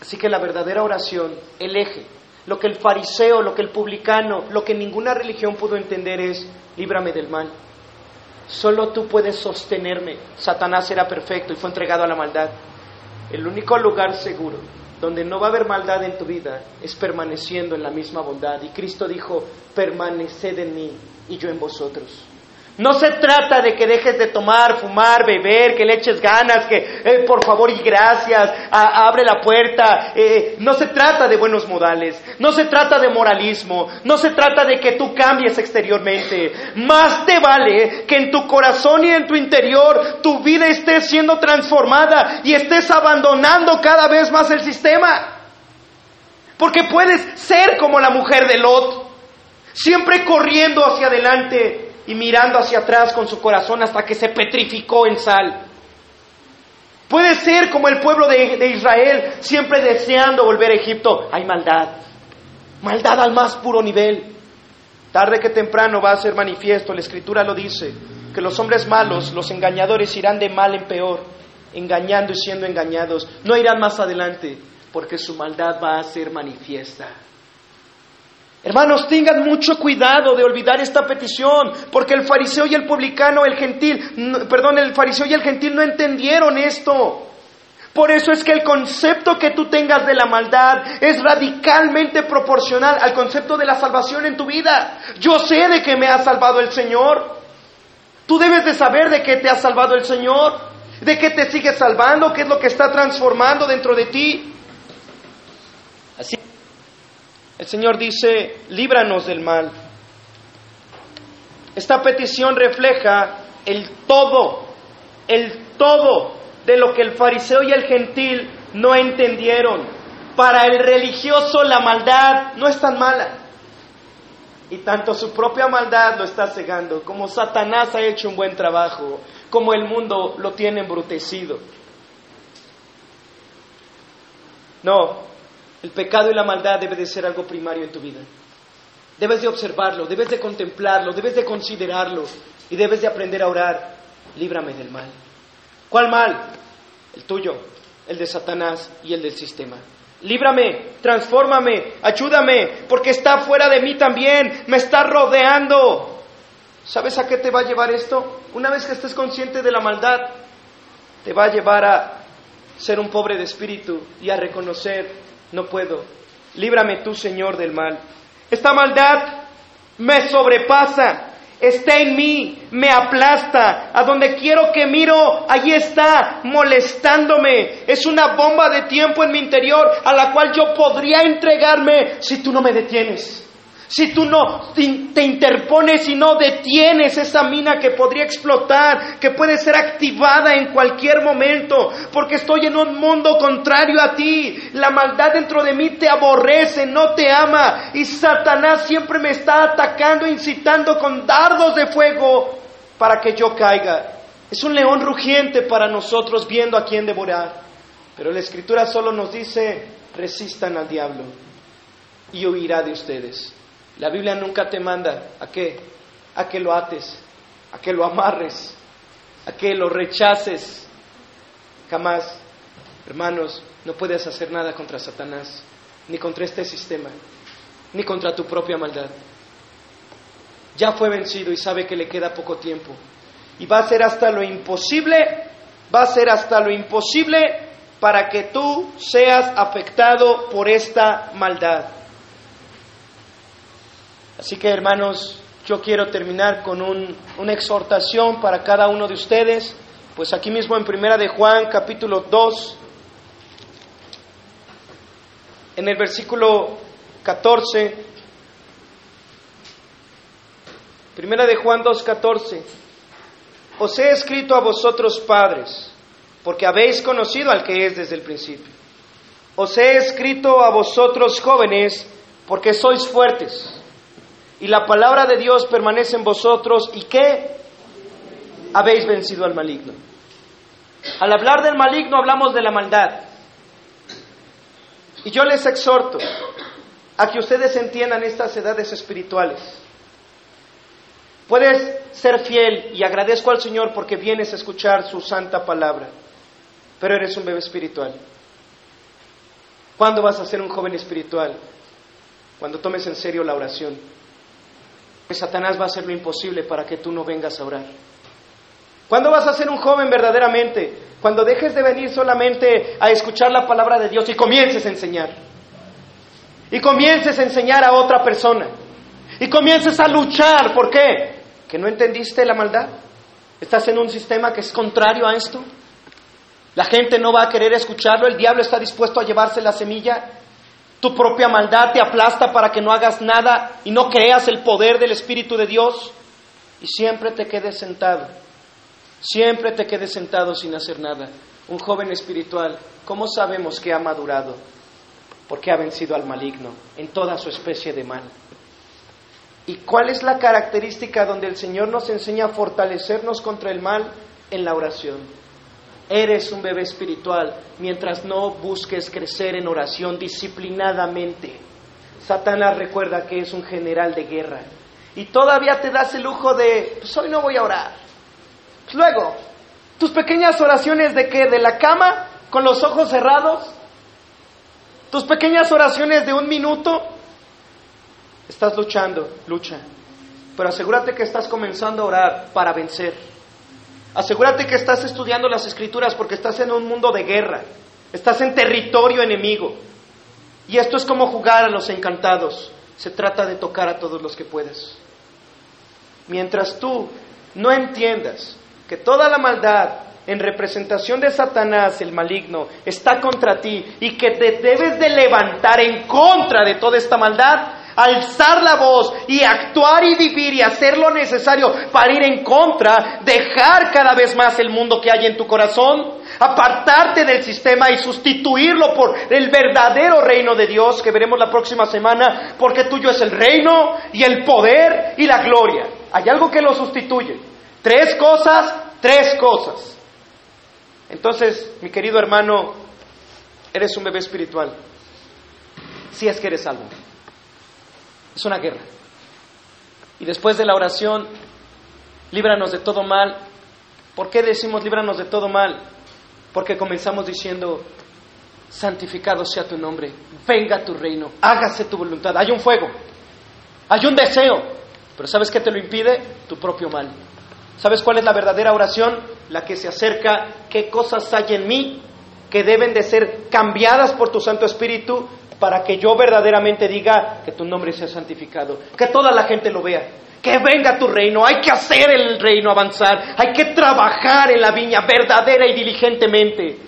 Así que la verdadera oración, el eje, lo que el fariseo, lo que el publicano, lo que ninguna religión pudo entender es, líbrame del mal. Solo tú puedes sostenerme. Satanás era perfecto y fue entregado a la maldad. El único lugar seguro donde no va a haber maldad en tu vida es permaneciendo en la misma bondad. Y Cristo dijo, permaneced en mí y yo en vosotros. No se trata de que dejes de tomar, fumar, beber, que le eches ganas, que eh, por favor y gracias, abre la puerta. Eh, no se trata de buenos modales, no se trata de moralismo, no se trata de que tú cambies exteriormente. Más te vale que en tu corazón y en tu interior tu vida esté siendo transformada y estés abandonando cada vez más el sistema. Porque puedes ser como la mujer de Lot, siempre corriendo hacia adelante y mirando hacia atrás con su corazón hasta que se petrificó en sal. Puede ser como el pueblo de, Israel, siempre deseando volver a Egipto. Hay maldad, maldad al más puro nivel. Tarde que temprano va a ser manifiesto, la escritura lo dice, que los hombres malos, los engañadores, irán de mal en peor, engañando y siendo engañados. No irán más adelante, porque su maldad va a ser manifiesta. Hermanos, tengan mucho cuidado de olvidar esta petición, porque el fariseo y el publicano, el gentil, perdón, el fariseo y el gentil no entendieron esto. Por eso es que el concepto que tú tengas de la maldad es radicalmente proporcional al concepto de la salvación en tu vida. Yo sé de que me ha salvado el Señor. Tú debes de saber de qué te ha salvado el Señor, de qué te sigue salvando, qué es lo que está transformando dentro de ti. Así el Señor dice, líbranos del mal. Esta petición refleja el todo, el todo de lo que el fariseo y el gentil no entendieron. Para el religioso la maldad no es tan mala. Y tanto su propia maldad lo está cegando, como Satanás ha hecho un buen trabajo, como el mundo lo tiene embrutecido. No, el pecado y la maldad debe de ser algo primario en tu vida. Debes de observarlo, debes de contemplarlo, debes de considerarlo y debes de aprender a orar. Líbrame del mal. ¿Cuál mal? El tuyo, el de Satanás y el del sistema. Líbrame, transfórmame, ayúdame, porque está fuera de mí también, me está rodeando. ¿Sabes a qué te va a llevar esto? Una vez que estés consciente de la maldad, te va a llevar a ser un pobre de espíritu y a reconocer no puedo. Líbrame tú, Señor, del mal. Esta maldad me sobrepasa, está en mí, me aplasta. A donde quiero que miro, allí está, molestándome. Es una bomba de tiempo en mi interior a la cual yo podría entregarme si tú no me detienes. Si tú no te interpones y no detienes esa mina que podría explotar, que puede ser activada en cualquier momento, porque estoy en un mundo contrario a ti. La maldad dentro de mí te aborrece, no te ama, y Satanás siempre me está atacando, incitando con dardos de fuego para que yo caiga. Es un león rugiente para nosotros viendo a quién devorar. Pero la escritura solo nos dice, resistan al diablo y huirá de ustedes. La Biblia nunca te manda a qué, a que lo ates, a que lo amarres, a que lo rechaces. Jamás, hermanos, no puedes hacer nada contra Satanás, ni contra este sistema, ni contra tu propia maldad. Ya fue vencido y sabe que le queda poco tiempo. Y va a ser hasta lo imposible, va a ser hasta lo imposible para que tú seas afectado por esta maldad. Así que hermanos, yo quiero terminar con una exhortación para cada uno de ustedes, pues aquí mismo en Primera de Juan capítulo 2, en el versículo 14, Primera de Juan 2.14, os he escrito a vosotros padres, porque habéis conocido al que es desde el principio. Os he escrito a vosotros jóvenes, porque sois fuertes y la palabra de Dios permanece en vosotros y que habéis vencido al maligno. Al hablar del maligno hablamos de la maldad. Y yo les exhorto a que ustedes entiendan estas edades espirituales. Puedes ser fiel y agradezco al Señor porque vienes a escuchar su santa palabra, pero eres un bebé espiritual. ¿Cuándo vas a ser un joven espiritual? Cuando tomes en serio la oración. Satanás va a hacer lo imposible para que tú no vengas a orar. ¿Cuándo vas a ser un joven verdaderamente? Cuando dejes de venir solamente a escuchar la palabra de Dios y comiences a enseñar. Y comiences a enseñar a otra persona. Y comiences a luchar. ¿Por qué? ¿Que no entendiste la maldad? ¿Estás en un sistema que es contrario a esto? La gente no va a querer escucharlo, el diablo está dispuesto a llevarse la semilla. Tu propia maldad te aplasta para que no hagas nada y no creas el poder del Espíritu de Dios y siempre te quedes sentado. Siempre te quedes sentado sin hacer nada. Un joven espiritual, ¿cómo sabemos que ha madurado? Porque ha vencido al maligno en toda su especie de mal. ¿Y cuál es la característica donde el Señor nos enseña a fortalecernos contra el mal? En la oración. Eres un bebé espiritual mientras no busques crecer en oración disciplinadamente. Satanás recuerda que es un general de guerra y todavía te das el lujo de, pues hoy no voy a orar. Pues luego, tus pequeñas oraciones de qué? De la cama, con los ojos cerrados. Tus pequeñas oraciones de un minuto. Estás luchando, lucha. Pero asegúrate que estás comenzando a orar para vencer. Asegúrate que estás estudiando las escrituras porque estás en un mundo de guerra, estás en territorio enemigo. Y esto es como jugar a los encantados. Se trata de tocar a todos los que puedes. Mientras tú no entiendas que toda la maldad en representación de Satanás, el maligno, está contra ti y que te debes de levantar en contra de toda esta maldad, alzar la voz y actuar y vivir y hacer lo necesario para ir en contra, dejar cada vez más el mundo que hay en tu corazón, apartarte del sistema y sustituirlo por el verdadero reino de Dios que veremos la próxima semana, porque tuyo es el reino y el poder y la gloria. Hay algo que lo sustituye. Tres cosas, tres cosas. Entonces, mi querido hermano, eres un bebé espiritual. Si es que eres salvo. Es una guerra. Y después de la oración, líbranos de todo mal. ¿Por qué decimos líbranos de todo mal? Porque comenzamos diciendo, santificado sea tu nombre, venga tu reino, hágase tu voluntad. Hay un fuego, hay un deseo, pero ¿sabes qué te lo impide? Tu propio mal. ¿Sabes cuál es la verdadera oración? La que se acerca, qué cosas hay en mí que deben de ser cambiadas por tu Santo Espíritu para que yo verdaderamente diga que tu nombre sea santificado, que toda la gente lo vea, que venga tu reino, hay que hacer el reino avanzar, hay que trabajar en la viña verdadera y diligentemente.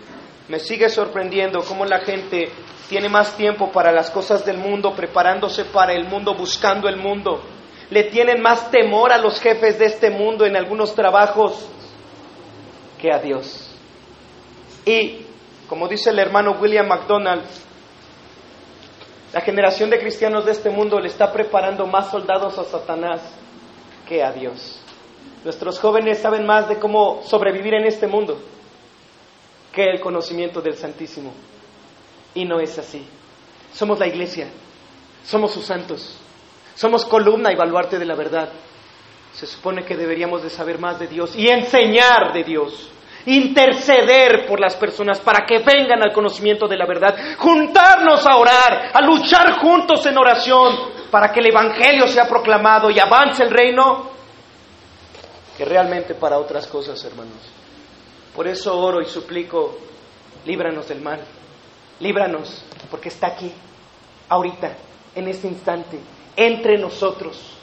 Me sigue sorprendiendo cómo la gente tiene más tiempo para las cosas del mundo, preparándose para el mundo, buscando el mundo. Le tienen más temor a los jefes de este mundo en algunos trabajos que a Dios. Y, como dice el hermano William MacDonald, la generación de cristianos de este mundo le está preparando más soldados a Satanás que a Dios. Nuestros jóvenes saben más de cómo sobrevivir en este mundo que el conocimiento del Santísimo. Y no es así. Somos la iglesia, somos sus santos, somos columna y baluarte de la verdad. Se supone que deberíamos de saber más de Dios y enseñar de Dios interceder por las personas para que vengan al conocimiento de la verdad, juntarnos a orar, a luchar juntos en oración para que el Evangelio sea proclamado y avance el reino, que realmente para otras cosas, hermanos. Por eso oro y suplico, líbranos del mal, líbranos, porque está aquí, ahorita, en este instante, entre nosotros.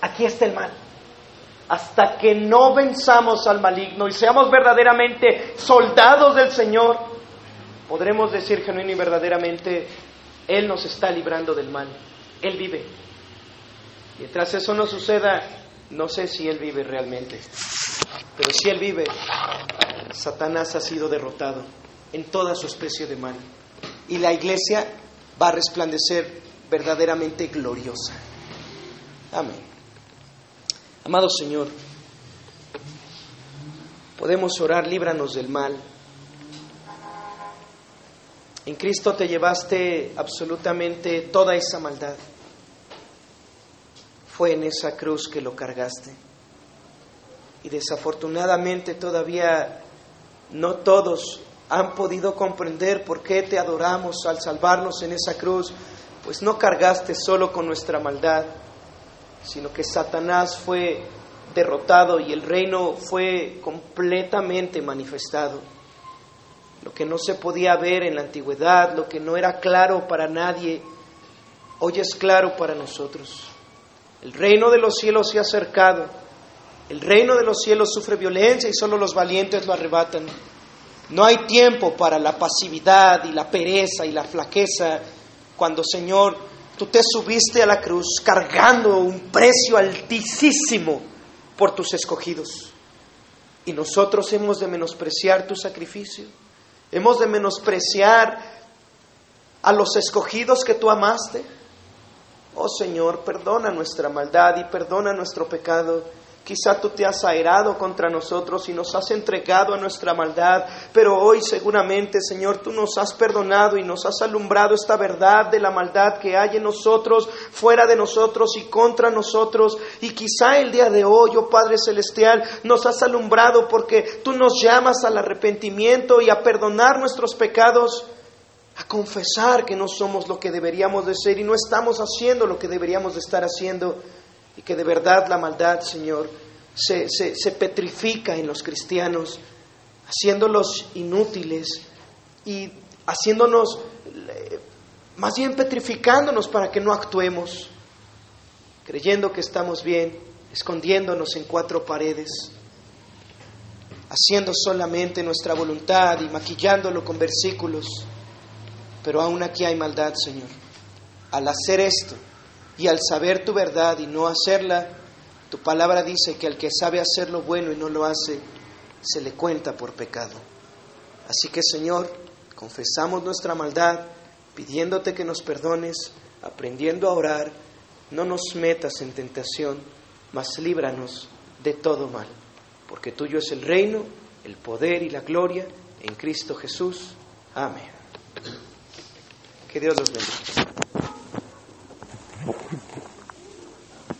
Aquí está el mal hasta que no venzamos al maligno y seamos verdaderamente soldados del Señor, podremos decir genuino y verdaderamente, Él nos está librando del mal, Él vive. Mientras eso no suceda, no sé si Él vive realmente, pero si Él vive, Satanás ha sido derrotado en toda su especie de mal y la iglesia va a resplandecer verdaderamente gloriosa. Amén. Amado Señor, podemos orar, líbranos del mal. En Cristo te llevaste absolutamente toda esa maldad. Fue en esa cruz que lo cargaste. Y desafortunadamente todavía no todos han podido comprender por qué te adoramos al salvarnos en esa cruz, pues no cargaste solo con nuestra maldad, sino que Satanás fue derrotado y el reino fue completamente manifestado. Lo que no se podía ver en la antigüedad, lo que no era claro para nadie, hoy es claro para nosotros. El reino de los cielos se ha acercado. El reino de los cielos sufre violencia y solo los valientes lo arrebatan. No hay tiempo para la pasividad y la pereza y la flaqueza cuando, Señor, tú te subiste a la cruz cargando un precio altísimo por tus escogidos. Y nosotros hemos de menospreciar tu sacrificio. Hemos de menospreciar a los escogidos que tú amaste. Oh Señor, perdona nuestra maldad y perdona nuestro pecado. Quizá tú te has airado contra nosotros y nos has entregado a nuestra maldad, pero hoy seguramente, Señor, tú nos has perdonado y nos has alumbrado esta verdad de la maldad que hay en nosotros, fuera de nosotros y contra nosotros. Y quizá el día de hoy, oh Padre Celestial, nos has alumbrado porque tú nos llamas al arrepentimiento y a perdonar nuestros pecados a confesar que no somos lo que deberíamos de ser y no estamos haciendo lo que deberíamos de estar haciendo y que de verdad la maldad, Señor, se, se, petrifica en los cristianos, haciéndolos inútiles y haciéndonos, eh, más bien petrificándonos para que no actuemos, creyendo que estamos bien, escondiéndonos en cuatro paredes, haciendo solamente nuestra voluntad y maquillándolo con versículos pero aún aquí hay maldad, Señor. Al hacer esto y al saber tu verdad y no hacerla, tu palabra dice que al que sabe hacer lo bueno y no lo hace, se le cuenta por pecado. Así que, Señor, confesamos nuestra maldad, pidiéndote que nos perdones, aprendiendo a orar, no nos metas en tentación, mas líbranos de todo mal, porque tuyo es el reino, el poder y la gloria en Cristo Jesús. Amén. Que Dios los bendiga. Thank you.